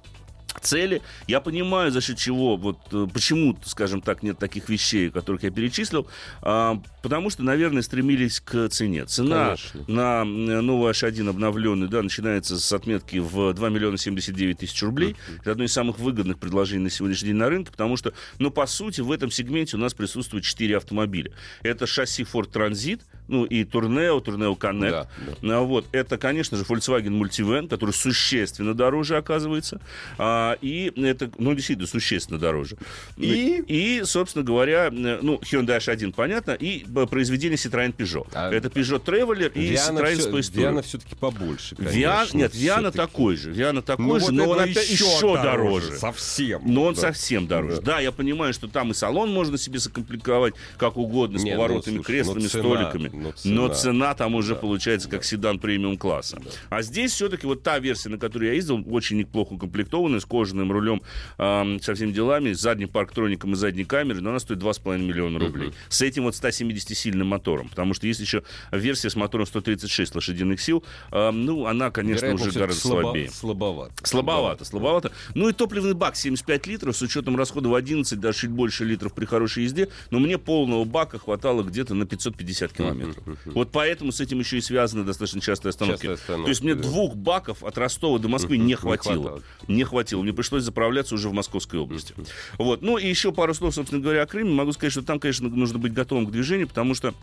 Speaker 2: цели. Я понимаю, за счет чего, вот э, почему, скажем так, нет таких вещей, которых я перечислил, а, потому что, наверное, стремились к цене. Цена Конечно. на новый H1 обновленный, да, начинается с отметки в 2 миллиона 79 тысяч рублей. Uh-huh. Это одно из самых выгодных предложений на сегодняшний день на рынке, потому что, ну, по сути, в этом сегменте у нас присутствует 4 автомобиля. Это шасси Ford Transit, ну, и Tourneo, Tourneo Connect. Да, да. Ну, вот. Это, конечно же, Volkswagen Multivan, который существенно дороже оказывается. А, и это, ну, действительно, существенно дороже. И, и собственно говоря, ну, Hyundai H1, понятно, и произведение Citroёn Peugeot. А, это Peugeot Traveler и Viana Citroёn
Speaker 1: все, Space Viana все-таки побольше, конечно.
Speaker 2: Viana, нет, Viana такой же. Viana такой ну, же, вот но он опять еще, дороже. дороже.
Speaker 1: Совсем.
Speaker 2: Но он да. совсем дороже. Да. да, я понимаю, что там и салон можно себе закомплектовать как угодно, с нет, ну, поворотами, ну, слушай, креслами, цена, столиками. Но цена, но цена там уже да. получается как да. седан премиум класса. Да. А здесь все-таки вот та версия, на которую я ездил, очень неплохо укомплектованная, с кожаным рулем, э, со всеми делами, с задним парктроником и задней камерой, но она стоит 2,5 миллиона рублей. Uh-huh. С этим вот 170-сильным мотором. Потому что есть еще версия с мотором 136 лошадиных сил. Э, ну, она, конечно, Вероятно, уже гораздо слабо, слабее.
Speaker 1: Слабовато.
Speaker 2: Слабовато, слабовато. Ну и топливный бак 75 литров с учетом расхода в 11, даже чуть больше литров при хорошей езде. Но мне полного бака хватало где-то на 550 километров. Uh-huh, uh-huh. Вот поэтому с этим еще и связаны достаточно частые остановки. Частые остановки То есть мне да. двух баков от Ростова до Москвы не хватило. Не хватило. Мне пришлось заправляться уже в Московской области. Вот. Ну и еще пару слов, собственно говоря, о Крыме. Могу сказать, что там, конечно, нужно быть готовым к движению, потому что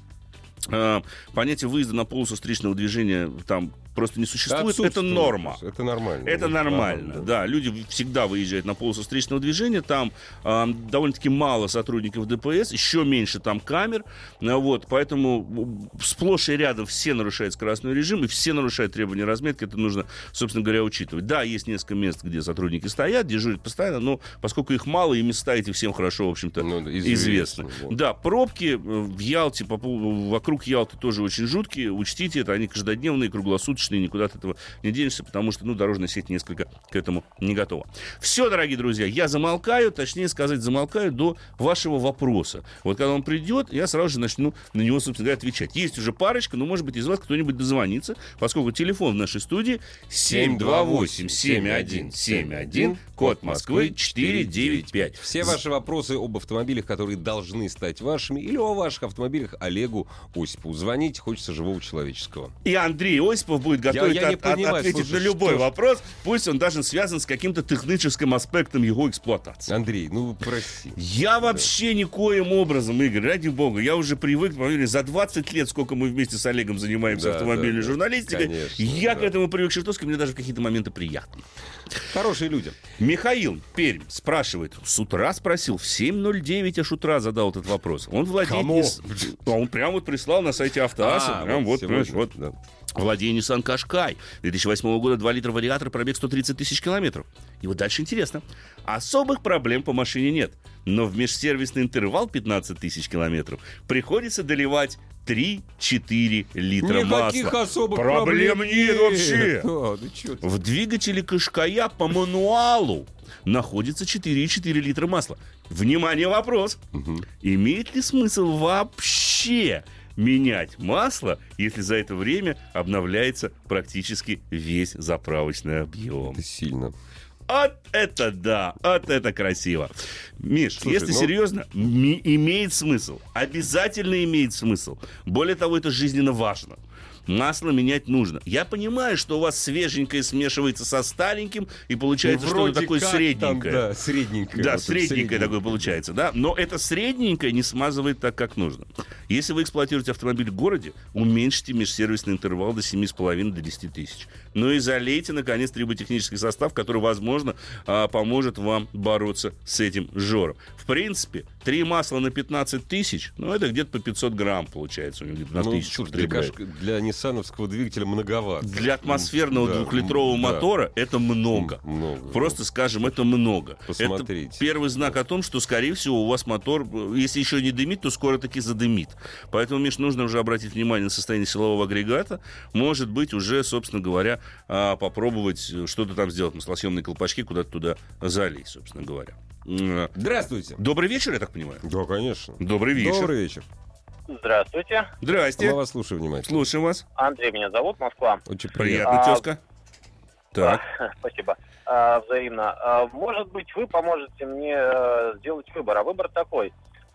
Speaker 2: понятие выезда на полосу встречного движения там просто не существует. Это норма.
Speaker 1: Это нормально.
Speaker 2: Это нормально, да. да. Люди всегда выезжают на полосу встречного движения. Там э, довольно-таки мало сотрудников ДПС, еще меньше там камер. Э, вот, поэтому сплошь и рядом все нарушают скоростной режим, и все нарушают требования разметки. Это нужно, собственно говоря, учитывать. Да, есть несколько мест, где сотрудники стоят, дежурят постоянно, но поскольку их мало, и места эти всем хорошо, в общем-то, ну, известны. Да. да, пробки в Ялте, по, вокруг Ялты тоже очень жуткие. Учтите это, они каждодневные, круглосуточные никуда от этого не денешься, потому что, ну, дорожная сеть несколько к этому не готова. Все, дорогие друзья, я замолкаю, точнее сказать, замолкаю до вашего вопроса. Вот когда он придет, я сразу же начну на него, собственно говоря, отвечать. Есть уже парочка, но, может быть, из вас кто-нибудь дозвонится, поскольку телефон в нашей студии 728-7171, код Москвы 495.
Speaker 1: Все ваши вопросы об автомобилях, которые должны стать вашими, или о ваших автомобилях Олегу Осипову. Звоните, хочется живого человеческого.
Speaker 2: И Андрей Осипов будет готовить
Speaker 1: я не
Speaker 2: от- от-
Speaker 1: понимаю,
Speaker 2: ответить
Speaker 1: слушай,
Speaker 2: на любой
Speaker 1: что
Speaker 2: вопрос, пусть он даже связан с каким-то техническим аспектом его эксплуатации.
Speaker 1: Андрей, ну прости.
Speaker 2: Я вообще никоим образом, Игорь, ради бога, я уже привык, поверьте, за 20 лет, сколько мы вместе с Олегом занимаемся
Speaker 1: Да,
Speaker 2: автомобильной
Speaker 1: да, да.
Speaker 2: журналистикой,
Speaker 1: Конечно,
Speaker 2: я к
Speaker 1: да.
Speaker 2: этому привык чертовски, мне даже в какие-то моменты приятно.
Speaker 1: Хорошие люди.
Speaker 2: Михаил Пермь спрашивает, с утра спросил, в 7.09 аж утра задал этот вопрос. Он владеет...
Speaker 1: Кому?
Speaker 2: Нис- А Он прям вот прислал на сайте Автоаса,
Speaker 1: А,
Speaker 2: прям вот, понимаешь, вот,
Speaker 1: да.
Speaker 2: Владею Nissan Qashqai. 2008 года 2 литра вариатор, пробег 130 тысяч километров. И вот дальше интересно. Особых проблем по машине нет. Но в межсервисный интервал 15 тысяч километров приходится доливать 3-4 литра
Speaker 1: Никаких
Speaker 2: масла.
Speaker 1: особых
Speaker 2: Проблем
Speaker 1: проблем
Speaker 2: нет вообще. (laughs)
Speaker 1: Да, чё ты.
Speaker 2: В двигателе Кашкая по мануалу находится 4,4 литра масла. Внимание, вопрос. Имеет ли смысл вообще менять масло, если за это время обновляется практически весь заправочный объем?
Speaker 1: Это сильно.
Speaker 2: Вот это да, вот это красиво. Миш,
Speaker 1: Слушай,
Speaker 2: если
Speaker 1: ну-
Speaker 2: серьезно, имеет смысл. Обязательно имеет смысл. Более того, это жизненно важно. Масло менять нужно. Я понимаю, что у вас свеженькое смешивается со стареньким, и получается
Speaker 1: Ну,
Speaker 2: что-то такое
Speaker 1: как там,
Speaker 2: средненькое.
Speaker 1: да, средненькое.
Speaker 2: Да,
Speaker 1: Вот
Speaker 2: средненькое
Speaker 1: средненькое.
Speaker 2: такое получается, да. Но это средненькое не смазывает так, как нужно. Если вы эксплуатируете автомобиль в городе, уменьшите межсервисный интервал до 7,5 до 10 тысяч. Ну и залейте, наконец, триботехнический состав, который, возможно, а, поможет вам бороться с этим жором. В принципе, три масла на 15 тысяч, ну это где-то по 500 грамм получается у него, где-то на
Speaker 1: Ну,
Speaker 2: тысячу.
Speaker 1: чушь, для, каш- для ниссановского двигателя многовато.
Speaker 2: Для атмосферного
Speaker 1: Да,
Speaker 2: двухлитрового
Speaker 1: да.
Speaker 2: мотора это много.
Speaker 1: Много.
Speaker 2: Просто скажем, это много.
Speaker 1: Посмотрите.
Speaker 2: Это первый знак о том, что, скорее всего, у вас мотор, если еще не дымит, то скоро таки задымит. Поэтому, Миш, нужно уже обратить внимание на состояние силового агрегата. Может быть, уже, собственно говоря, а, попробовать э, что-то там сделать. Маслосъемные колпачки куда-то туда залезть, собственно говоря. М,
Speaker 1: Здравствуйте.
Speaker 2: Добрый вечер, я так понимаю.
Speaker 1: Да, конечно.
Speaker 2: Добрый вечер.
Speaker 1: Добрый вечер.
Speaker 3: Здравствуйте.
Speaker 2: Здрасте.
Speaker 1: Мы вас слушаем внимательно.
Speaker 2: Слушаем вас.
Speaker 3: Андрей меня зовут, Москва.
Speaker 1: Очень приятно.
Speaker 2: Приятно,
Speaker 3: А,
Speaker 2: тезка. Так. (laughs)
Speaker 3: Спасибо. А, взаимно. А, может быть, вы поможете мне э, сделать выбор. А выбор такой.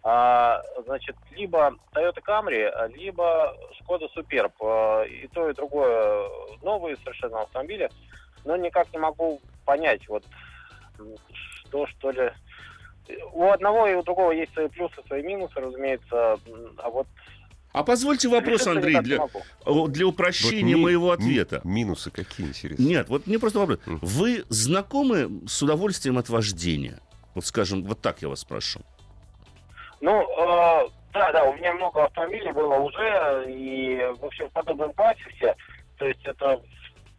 Speaker 3: А, значит, либо Toyota Camry, либо Skoda Superb. А, И то, и другое новые совершенно автомобили. Но никак не могу понять, вот что, что ли... У одного и у другого есть свои плюсы, свои минусы, разумеется. А вот...
Speaker 2: А позвольте вопрос, Андрей, для, для упрощения
Speaker 1: Вот ми-
Speaker 2: моего
Speaker 1: ми-
Speaker 2: ответа.
Speaker 1: минусы какие, интересно?
Speaker 2: Нет, вот мне просто вопрос. Вы знакомы с удовольствием от вождения? Вот скажем, вот так я вас спрошу.
Speaker 3: Ну, э, да, да, у меня много автомобилей было уже, и, в общем, в подобном классе все. То есть это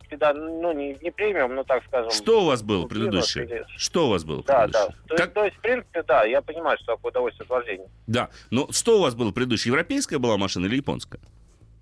Speaker 3: всегда, ну, не, не премиум, но так скажем.
Speaker 2: Что у вас было
Speaker 3: ну,
Speaker 2: предыдущее?
Speaker 3: или-
Speaker 2: Что у вас было
Speaker 3: Да, да.
Speaker 2: предыдущее?
Speaker 3: То,
Speaker 2: Как-
Speaker 3: есть, то есть, в принципе, да, я понимаю, что такое удовольствие от вождения.
Speaker 2: Да. Но что у вас было предыдущее? Европейская была машина или японская?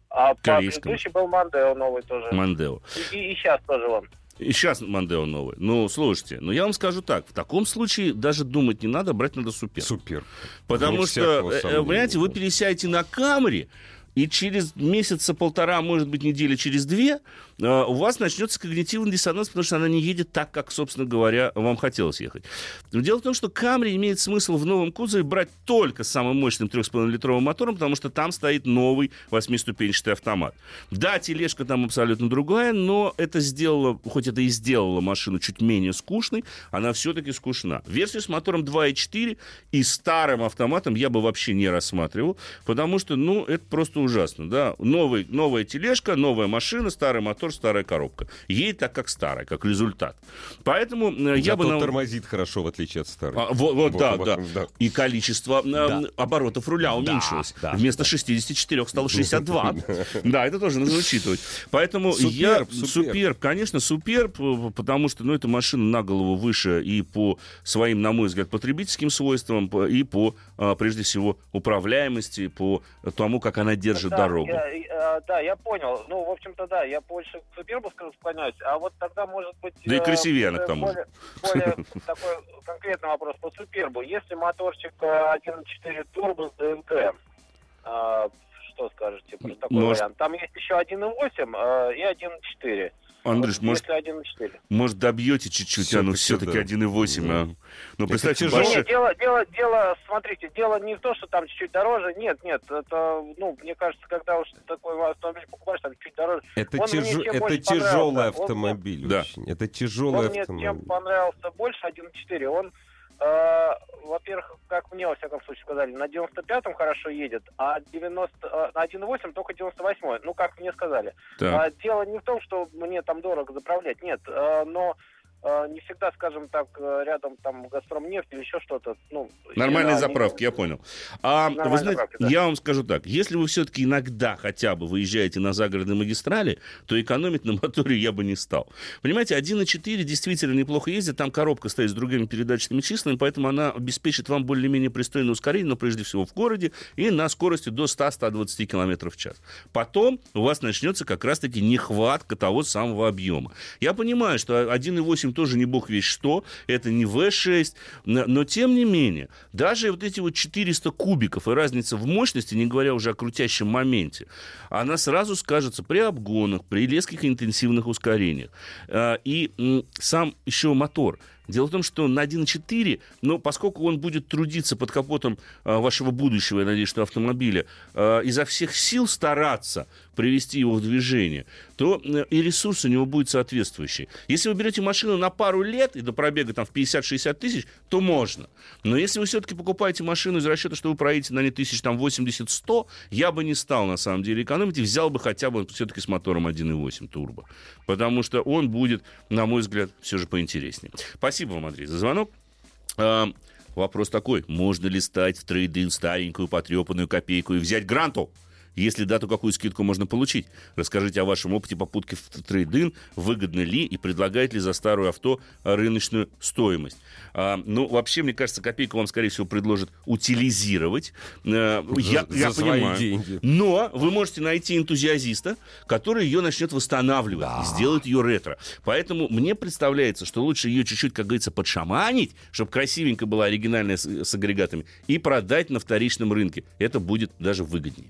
Speaker 3: А по предыдущий был Мандео новый тоже.
Speaker 2: Мандео.
Speaker 3: И, сейчас тоже он.
Speaker 2: И сейчас Мандео новый. Ну, слушайте, ну я вам скажу так. В таком случае даже думать не надо, брать надо супер.
Speaker 1: Супер.
Speaker 2: Потому
Speaker 1: Вне
Speaker 2: что, э, понимаете, вы пересядете на Камри, и через месяца полтора, может быть, недели через две, у вас начнется когнитивный диссонанс, потому что она не едет так, как, собственно говоря, вам хотелось ехать. Но дело в том, что Камри имеет смысл в новом кузове брать только с самым мощным 3,5-литровым мотором, потому что там стоит новый восьмиступенчатый автомат. Да, тележка там абсолютно другая, но это сделало, хоть это и сделало машину чуть менее скучной, она все-таки скучна. Версию с мотором 2.4 и старым автоматом я бы вообще не рассматривал, потому что, ну, это просто ужасно, да. Новый, новая тележка, новая машина, старый мотор, старая коробка. Едет так, как старая, как результат. Поэтому э, я
Speaker 1: Зато
Speaker 2: бы... на-
Speaker 1: тормозит хорошо, в отличие от старой.
Speaker 2: а, вот, вот, да,
Speaker 1: Вот,
Speaker 2: да,
Speaker 1: вот, да.
Speaker 2: И количество э,
Speaker 1: Да.
Speaker 2: оборотов руля уменьшилось.
Speaker 1: да,
Speaker 2: Вместо 64 стало (laughs) 62. Да, это тоже нужно учитывать. Поэтому я...
Speaker 1: Суперб,
Speaker 2: конечно, суперб, э, потому что, ну, эта машина на голову выше и по своим, на мой взгляд, потребительским свойствам, и по, а, прежде всего, управляемости, по тому, как она держит
Speaker 3: да,
Speaker 2: дорогу.
Speaker 3: я- я- да, я понял. Ну, в общем-то, да, я больше к Супербу ск- склоняюсь. А вот тогда, может быть...
Speaker 2: Да и
Speaker 3: э,
Speaker 2: красивее к
Speaker 3: э,
Speaker 2: тому же.
Speaker 3: более, (laughs) такой конкретный вопрос по Супербу. Если моторчик э, 1.4 турбо с ДНК, э, что скажете про такой
Speaker 2: Может-
Speaker 3: вариант? Там есть еще 1.8 э, и 1.4.
Speaker 2: Андрюш, может,
Speaker 3: если 1,4.
Speaker 2: может добьете чуть-чуть, а ну все-таки
Speaker 1: да.
Speaker 2: 1,8, а? Ну, представьте,
Speaker 1: тяжело.
Speaker 3: Нет, дело, дело, дело, смотрите, дело не в том, что там чуть-чуть дороже. Нет, нет, это, ну, мне кажется, когда уж такой автомобиль покупаешь, там чуть дороже.
Speaker 1: Это,
Speaker 3: Он мне чем
Speaker 1: это тяжелый
Speaker 3: понравился. Он
Speaker 1: автомобиль.
Speaker 2: Да.
Speaker 1: очень. Это тяжелый
Speaker 3: Он мне
Speaker 1: автомобиль.
Speaker 3: чем понравился больше 1.4. Он, э, во-первых, как мне, во всяком случае, сказали, на 95-м хорошо едет, а 90, э, на 1.8 только 98-й. Ну, как мне сказали.
Speaker 2: Так.
Speaker 3: А, дело не в том, что мне там дорого заправлять, нет, э, но э, не всегда, скажем так, э, рядом там Газпром нефть или еще что-то. Ну,
Speaker 2: Нормальные заправки, я понял. А вы знаете,
Speaker 3: заправки, да.
Speaker 2: я вам скажу так, если вы все-таки иногда хотя бы выезжаете на загородные магистрали, то экономить на моторе я бы не стал. Понимаете, 1.4 действительно неплохо ездит, там коробка стоит с другими передаточными числами, поэтому она обеспечит вам более-менее пристойное ускорение, но прежде всего в городе и на скорости до 100-120 км в час. Потом у вас начнется как раз-таки нехватка того самого объема. Я понимаю, что 1.8 тоже не бог весь что, это не V6, но, тем не менее, даже вот эти вот 400 кубиков и разница в мощности, не говоря уже о крутящем моменте, она сразу скажется при обгонах, при резких интенсивных ускорениях. А, И сам еще мотор. Дело в том, что на 1.4, но поскольку он будет трудиться под капотом а, вашего будущего, я надеюсь, что автомобиля, а, изо всех сил стараться привести его в движение, то э, и ресурс у него будет соответствующий. Если вы берете машину на пару лет и до пробега там в 50-60 тысяч, то можно. Но если вы все-таки покупаете машину из расчета, что вы проедете на ней тысяч там 80-100, я бы не стал на самом деле экономить и взял бы хотя бы все-таки с мотором 1.8 турбо. Потому что он будет, на мой взгляд, все же поинтереснее. Спасибо вам, Андрей, за звонок. А, Вопрос такой, можно ли стать в трейдинг старенькую потрепанную копейку и взять гранту? Если да, то какую скидку можно получить? Расскажите о вашем опыте попутки в трейдин, выгодно ли и предлагает ли за старую авто рыночную стоимость. А, ну, вообще, мне кажется, копейку вам, скорее всего, предложат утилизировать. А, я,
Speaker 1: За
Speaker 2: я
Speaker 1: свои
Speaker 2: понимаю.
Speaker 1: деньги.
Speaker 2: Но вы можете найти энтузиазиста, который ее начнет восстанавливать и сделает ее ретро. Поэтому мне представляется, что лучше ее чуть-чуть, как говорится, подшаманить, чтобы красивенько была оригинальная с, с агрегатами, и продать на вторичном рынке. Это будет даже выгоднее.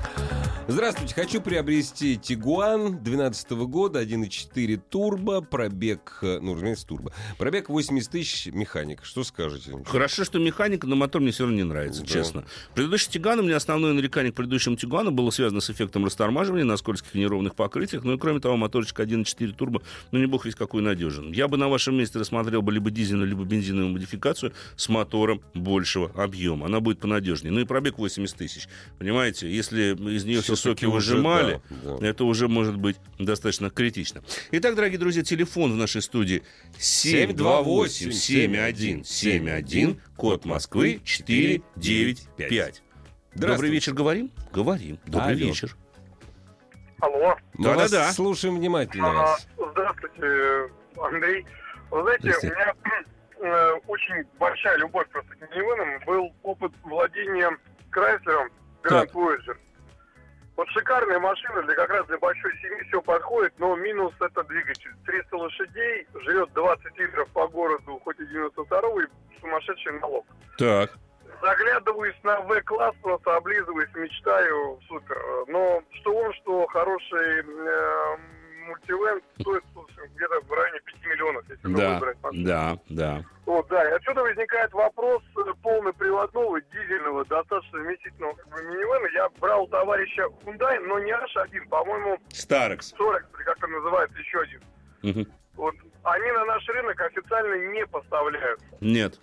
Speaker 1: Здравствуйте, хочу приобрести Тигуан 2012 года, 1.4 турбо, пробег, э, ну, разумеется, турбо. Пробег 80 тысяч, механик. Что скажете?
Speaker 2: Хорошо, что механика, но мотор мне все равно не нравится,
Speaker 1: Да.
Speaker 2: честно. Предыдущий Тиган, у меня основное нарекание к предыдущему Тигану было связано с эффектом растормаживания на скользких и неровных покрытиях. Ну и кроме того, моторчик 1.4 турбо, ну не бог весь какой надежен. Я бы на вашем месте рассмотрел бы либо дизельную, либо бензиновую модификацию с мотором большего объема. Она будет понадежнее. Ну и пробег 80 тысяч. Понимаете, если из нее все
Speaker 1: Всё-таки
Speaker 2: соки
Speaker 1: уже,
Speaker 2: выжимали,
Speaker 1: да, да.
Speaker 2: это уже может быть достаточно критично. Итак, дорогие друзья, телефон в нашей студии 728-7171, код Москвы 495. Добрый вечер, говорим? Говорим. Добрый
Speaker 1: Алло.
Speaker 2: вечер.
Speaker 4: Алло.
Speaker 1: Мы вас
Speaker 2: Да-да-да.
Speaker 1: слушаем внимательно
Speaker 4: А,
Speaker 1: вас.
Speaker 4: Здравствуйте, Андрей. Вы знаете, у меня э, очень большая любовь просто к минивенам. Был опыт владения Крайслером Grand Voyager. Вот шикарная машина для как раз для большой семьи все подходит, но минус это двигатель. 300 лошадей, живет 20 литров по городу, хоть и 92 и сумасшедший налог.
Speaker 2: Так.
Speaker 4: Заглядываюсь на В-класс, просто облизываюсь, мечтаю, супер. Но что он, что хороший э, мультивен стоит где-то в районе 5 миллионов, если
Speaker 2: Да,
Speaker 4: выбрать машину.
Speaker 2: да, да.
Speaker 4: Вот, да, и отсюда возникает вопрос э, полноприводного, дизельного, достаточно вместительного как бы, минивэна. Я брал товарища Hyundai, но не H1, по-моему,
Speaker 2: Старекс.
Speaker 4: 40, или как он называется, еще один.
Speaker 2: Мгм.
Speaker 4: Вот. Они на наш рынок официально не поставляют.
Speaker 2: Нет.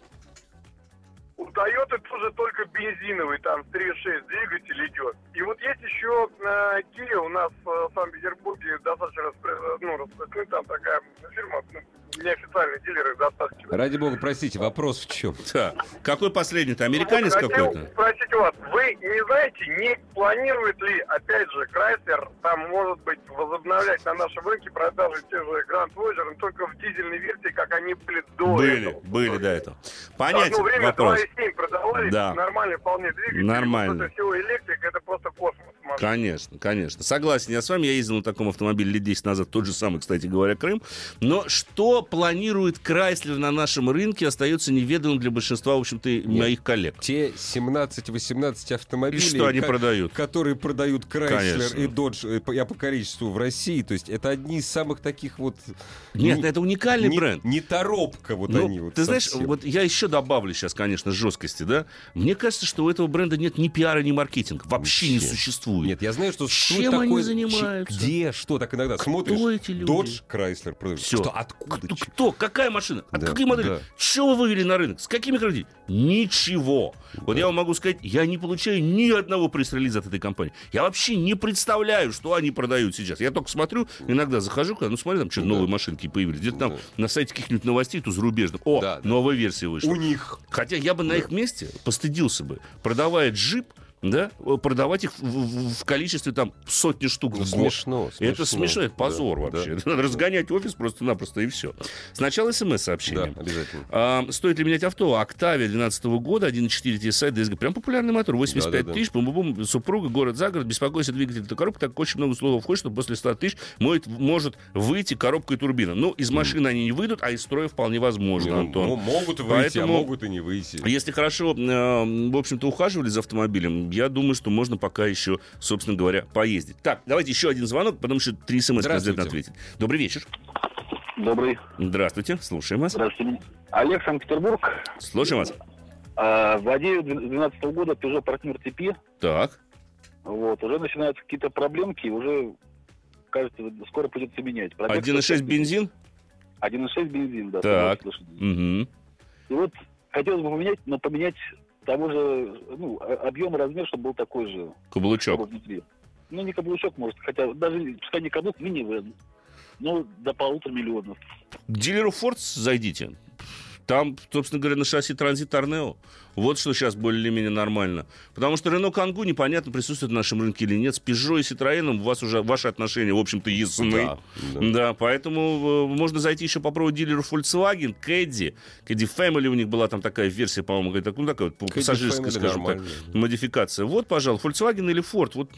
Speaker 4: У Toyota тоже только бензиновый, там 3.6 двигатель идет. И вот есть еще э, Kia у нас э, в Санкт-Петербурге достаточно распро- ну, распространена там такая фирма, ну, неофициальный дилер их достаточно.
Speaker 1: ради бога, простите, вопрос в чем?
Speaker 2: Да. Какой последний-то? Американец
Speaker 4: Хотел
Speaker 2: какой-то?
Speaker 4: спросить вас, вы не знаете, не планирует ли, опять же, Крайслер там, может быть, возобновлять на нашем рынке продажи тех же Гранд Вояжер, но только в дизельной версии, как они были до
Speaker 2: Были,
Speaker 4: этого?
Speaker 2: были до этого.
Speaker 4: Одно
Speaker 2: Понятен
Speaker 4: время
Speaker 2: вопрос.
Speaker 4: 2,7 продавались,
Speaker 2: Да.
Speaker 4: нормальный вполне двигатель.
Speaker 2: Нормально.
Speaker 4: Вот это все электрик, это просто космос. Машина.
Speaker 2: Конечно, конечно. Согласен я с вами. Я ездил на таком автомобиле лет 10 назад, тот же самый, кстати говоря, Крым. Но что планирует Крайслер на нашем рынке, остается неведомым для большинства, в общем-то, и моих коллег.
Speaker 1: Те 17-18 автомобилей,
Speaker 2: И что они
Speaker 1: ко-
Speaker 2: продают?
Speaker 1: которые продают Крайслер и Додж, э, по- я по количеству в России, то есть это одни из самых таких вот...
Speaker 2: Нет,
Speaker 1: не-
Speaker 2: это уникальный
Speaker 1: не,
Speaker 2: бренд.
Speaker 1: Не торопка вот
Speaker 2: Ну,
Speaker 1: они вот
Speaker 2: ты знаешь,
Speaker 1: совсем.
Speaker 2: вот я еще добавлю сейчас, конечно, жесткости, да. Мне кажется, что у этого бренда нет ни пиара, ни маркетинга. Вообще не
Speaker 1: Вообще.
Speaker 2: Существует.
Speaker 1: Нет, я знаю, что
Speaker 2: Чем
Speaker 1: что
Speaker 2: они занимаются?
Speaker 1: Где, что, так иногда смотришь.
Speaker 2: эти люди?
Speaker 1: Додж, Крайслер.
Speaker 2: Всё.
Speaker 1: Что, откуда?
Speaker 2: Кто, кто? Какая машина? От
Speaker 1: Да,
Speaker 2: какой модели?
Speaker 1: да.
Speaker 2: Что вы вывели на рынок? С какими кредитами? Ничего. Вот я вам могу сказать, я не получаю ни одного пресс-релиза от этой компании. Я вообще не представляю, что они продают сейчас. Я только смотрю, иногда захожу, когда, ну смотри, там что
Speaker 1: Да.
Speaker 2: новые машинки появились. Где-то там
Speaker 1: Да.
Speaker 2: на сайте каких-нибудь новостей, тут зарубежных. О,
Speaker 1: Да, да.
Speaker 2: новая версия вышла.
Speaker 1: У них.
Speaker 2: Хотя я бы на их месте постыдился бы, продавая джип, да, продавать их в, в- в количестве там сотни штук
Speaker 1: Ну,
Speaker 2: в год.
Speaker 1: смешно,
Speaker 2: Это
Speaker 1: смешно.
Speaker 2: смешно, это позор
Speaker 1: Да,
Speaker 2: вообще.
Speaker 1: да.
Speaker 2: Надо (laughs) разгонять офис просто-напросто и все. Сначала
Speaker 1: Да,
Speaker 2: смс-сообщение.
Speaker 1: обязательно.
Speaker 2: А, стоит ли менять авто? Октавия 2012 года, 1.4 TSI, DSG. Прям популярный мотор, 85
Speaker 1: Да-да-да.
Speaker 2: тысяч, бум-бум, супруга, город за город, беспокойся двигатель этой коробки, так очень много слов входит, что после 100 тысяч может, может выйти коробка и турбина. Ну, из машины они не выйдут, а из строя вполне возможно,
Speaker 1: Ну,
Speaker 2: Антон.
Speaker 1: могут выйти,
Speaker 2: Поэтому-
Speaker 1: а могут и не выйти.
Speaker 2: Если хорошо, э, в общем-то, ухаживали за автомобилем, я думаю, что можно пока еще, собственно говоря, поездить. Так, давайте еще один звонок, потому что три смс обязательно ответить. Добрый вечер.
Speaker 5: Добрый.
Speaker 2: Здравствуйте, слушаем вас.
Speaker 5: Здравствуйте. Олег, Санкт-Петербург.
Speaker 2: Слушаем вас.
Speaker 5: А, Владею 2012 года Peugeot Partner TP.
Speaker 2: Так,
Speaker 5: Вот, уже начинаются какие-то проблемки, уже, кажется, скоро придется менять. Пробег
Speaker 2: 1.6 бензин?
Speaker 5: 1.6 бензин, да.
Speaker 2: Так.
Speaker 5: 120 лошадей.
Speaker 2: Угу.
Speaker 5: И вот хотелось бы поменять, но поменять того же, ну, объем и размер, чтобы был такой же,
Speaker 2: Каблучок.
Speaker 5: внутри. Ну, не каблучок, может, хотя даже, пускай не каблук, мини-вен. Ну, до полутора миллионов.
Speaker 2: К дилеру Ford зайдите. Там, собственно говоря, на шасси Транзит Арнео. Вот что сейчас более-менее нормально. Потому что Рено Кангу непонятно, присутствует в нашем рынке или нет. С Peugeot и Citroёn у вас уже ваши отношения, в общем-то, ясны.
Speaker 1: Да, да.
Speaker 2: Да, поэтому э, можно зайти еще попробовать дилеру Volkswagen, Caddy. Caddy Family у них была там такая версия, по-моему, какая-то, ну, такая
Speaker 1: Caddy
Speaker 2: пассажирская,
Speaker 1: Family
Speaker 2: скажем так, модификация. Вот, пожалуйста, Volkswagen или Ford. Вот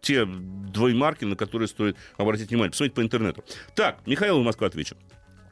Speaker 2: те двоймарки, на которые стоит обратить внимание. Посмотрите по интернету. Так, Михаил, Москва отвечу.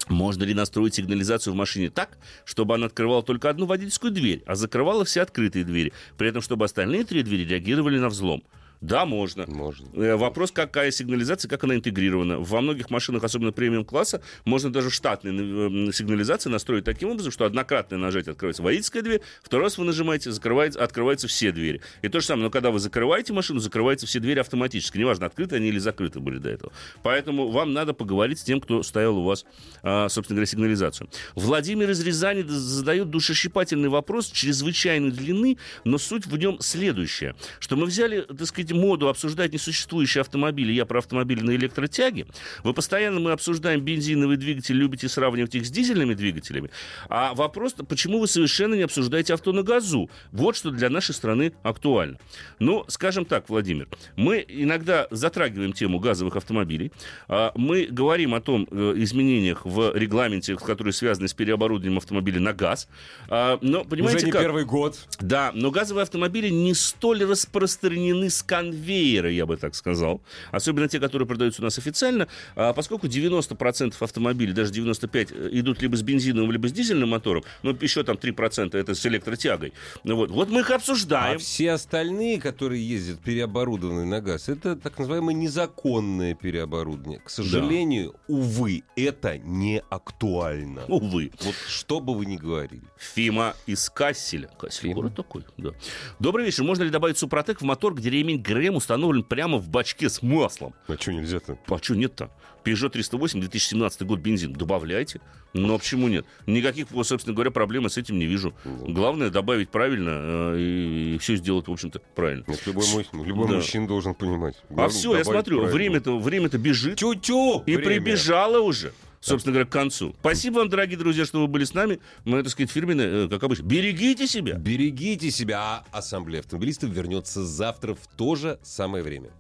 Speaker 2: Можно ли настроить сигнализацию в машине так, чтобы она открывала только одну водительскую дверь, а закрывала все открытые двери, при этом чтобы остальные три двери реагировали на взлом? Да, можно.
Speaker 1: Можно.
Speaker 2: Э, Вопрос, какая сигнализация, как она интегрирована. Во многих машинах, особенно премиум-класса, можно даже в штатной э, сигнализации настроить таким образом, что однократное нажатие открывается водительская дверь, второй раз вы нажимаете, закрывается, открываются все двери. И то же самое, но когда вы закрываете машину, закрываются все двери автоматически. Неважно, открыты они или закрыты были до этого. Поэтому вам надо поговорить с тем, кто ставил у вас, а, собственно говоря, сигнализацию. Владимир из Рязани задает душесчипательный вопрос чрезвычайной длины, но суть в нем следующая, что мы взяли, так сказать, моду обсуждать несуществующие автомобили, я про автомобили на электротяге, вы постоянно мы обсуждаем бензиновый двигатель, любите сравнивать их с дизельными двигателями, а вопрос, почему вы совершенно не обсуждаете авто на газу? Вот что для нашей страны актуально. Ну, скажем так, Владимир, мы иногда затрагиваем тему газовых автомобилей, а, мы говорим о том э, изменениях в регламенте, которые связаны с переоборудованием автомобиля на газ, А, но, понимаете,
Speaker 1: Уже не
Speaker 2: как?
Speaker 1: первый год.
Speaker 2: Да, но газовые автомобили не столь распространены с конвейера, я бы так сказал. Особенно те, которые продаются у нас официально, а, поскольку 90% автомобилей, даже 95% э, идут либо с бензиновым, либо с дизельным мотором, но еще там 3% это с электротягой. Ну Вот, вот мы их
Speaker 1: А
Speaker 2: обсуждаем.
Speaker 1: все остальные, которые ездят переоборудованные на газ, это так называемое незаконное переоборудование. К сожалению, увы, это не актуально.
Speaker 2: Увы.
Speaker 1: Вот что бы вы ни говорили.
Speaker 2: Фима из Касселя. Кассель
Speaker 1: Фима.
Speaker 2: город такой, да. Добрый вечер. Можно ли добавить Супротек в мотор, где ремень ГРМ установлен прямо в бачке с маслом?
Speaker 1: А что нельзя-то?
Speaker 2: А что нет-то? Peugeot 308, 2017 год, бензин. Добавляйте. Но почему нет? Никаких, собственно говоря, проблем с этим не вижу. Главное добавить правильно э, и, все сделать, в общем-то, правильно.
Speaker 1: Нет, любой, мужчина, любой
Speaker 2: Да.
Speaker 1: мужчина должен понимать.
Speaker 2: А
Speaker 1: Главное,
Speaker 2: все, я смотрю, время-то время-то бежит.
Speaker 1: Тю-тю!
Speaker 2: И
Speaker 1: время.
Speaker 2: прибежала уже. Собственно говоря, к концу. Спасибо вам, дорогие друзья, что вы были с нами. Мы, так сказать, фирменные, э, как обычно. Берегите себя.
Speaker 1: Берегите себя. А Ассамблея автомобилистов вернется завтра в то же самое время.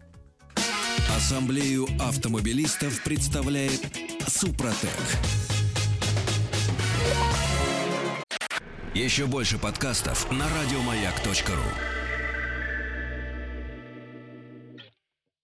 Speaker 6: Ассамблею автомобилистов представляет Супротек. Еще больше подкастов на радиомаяк.ру.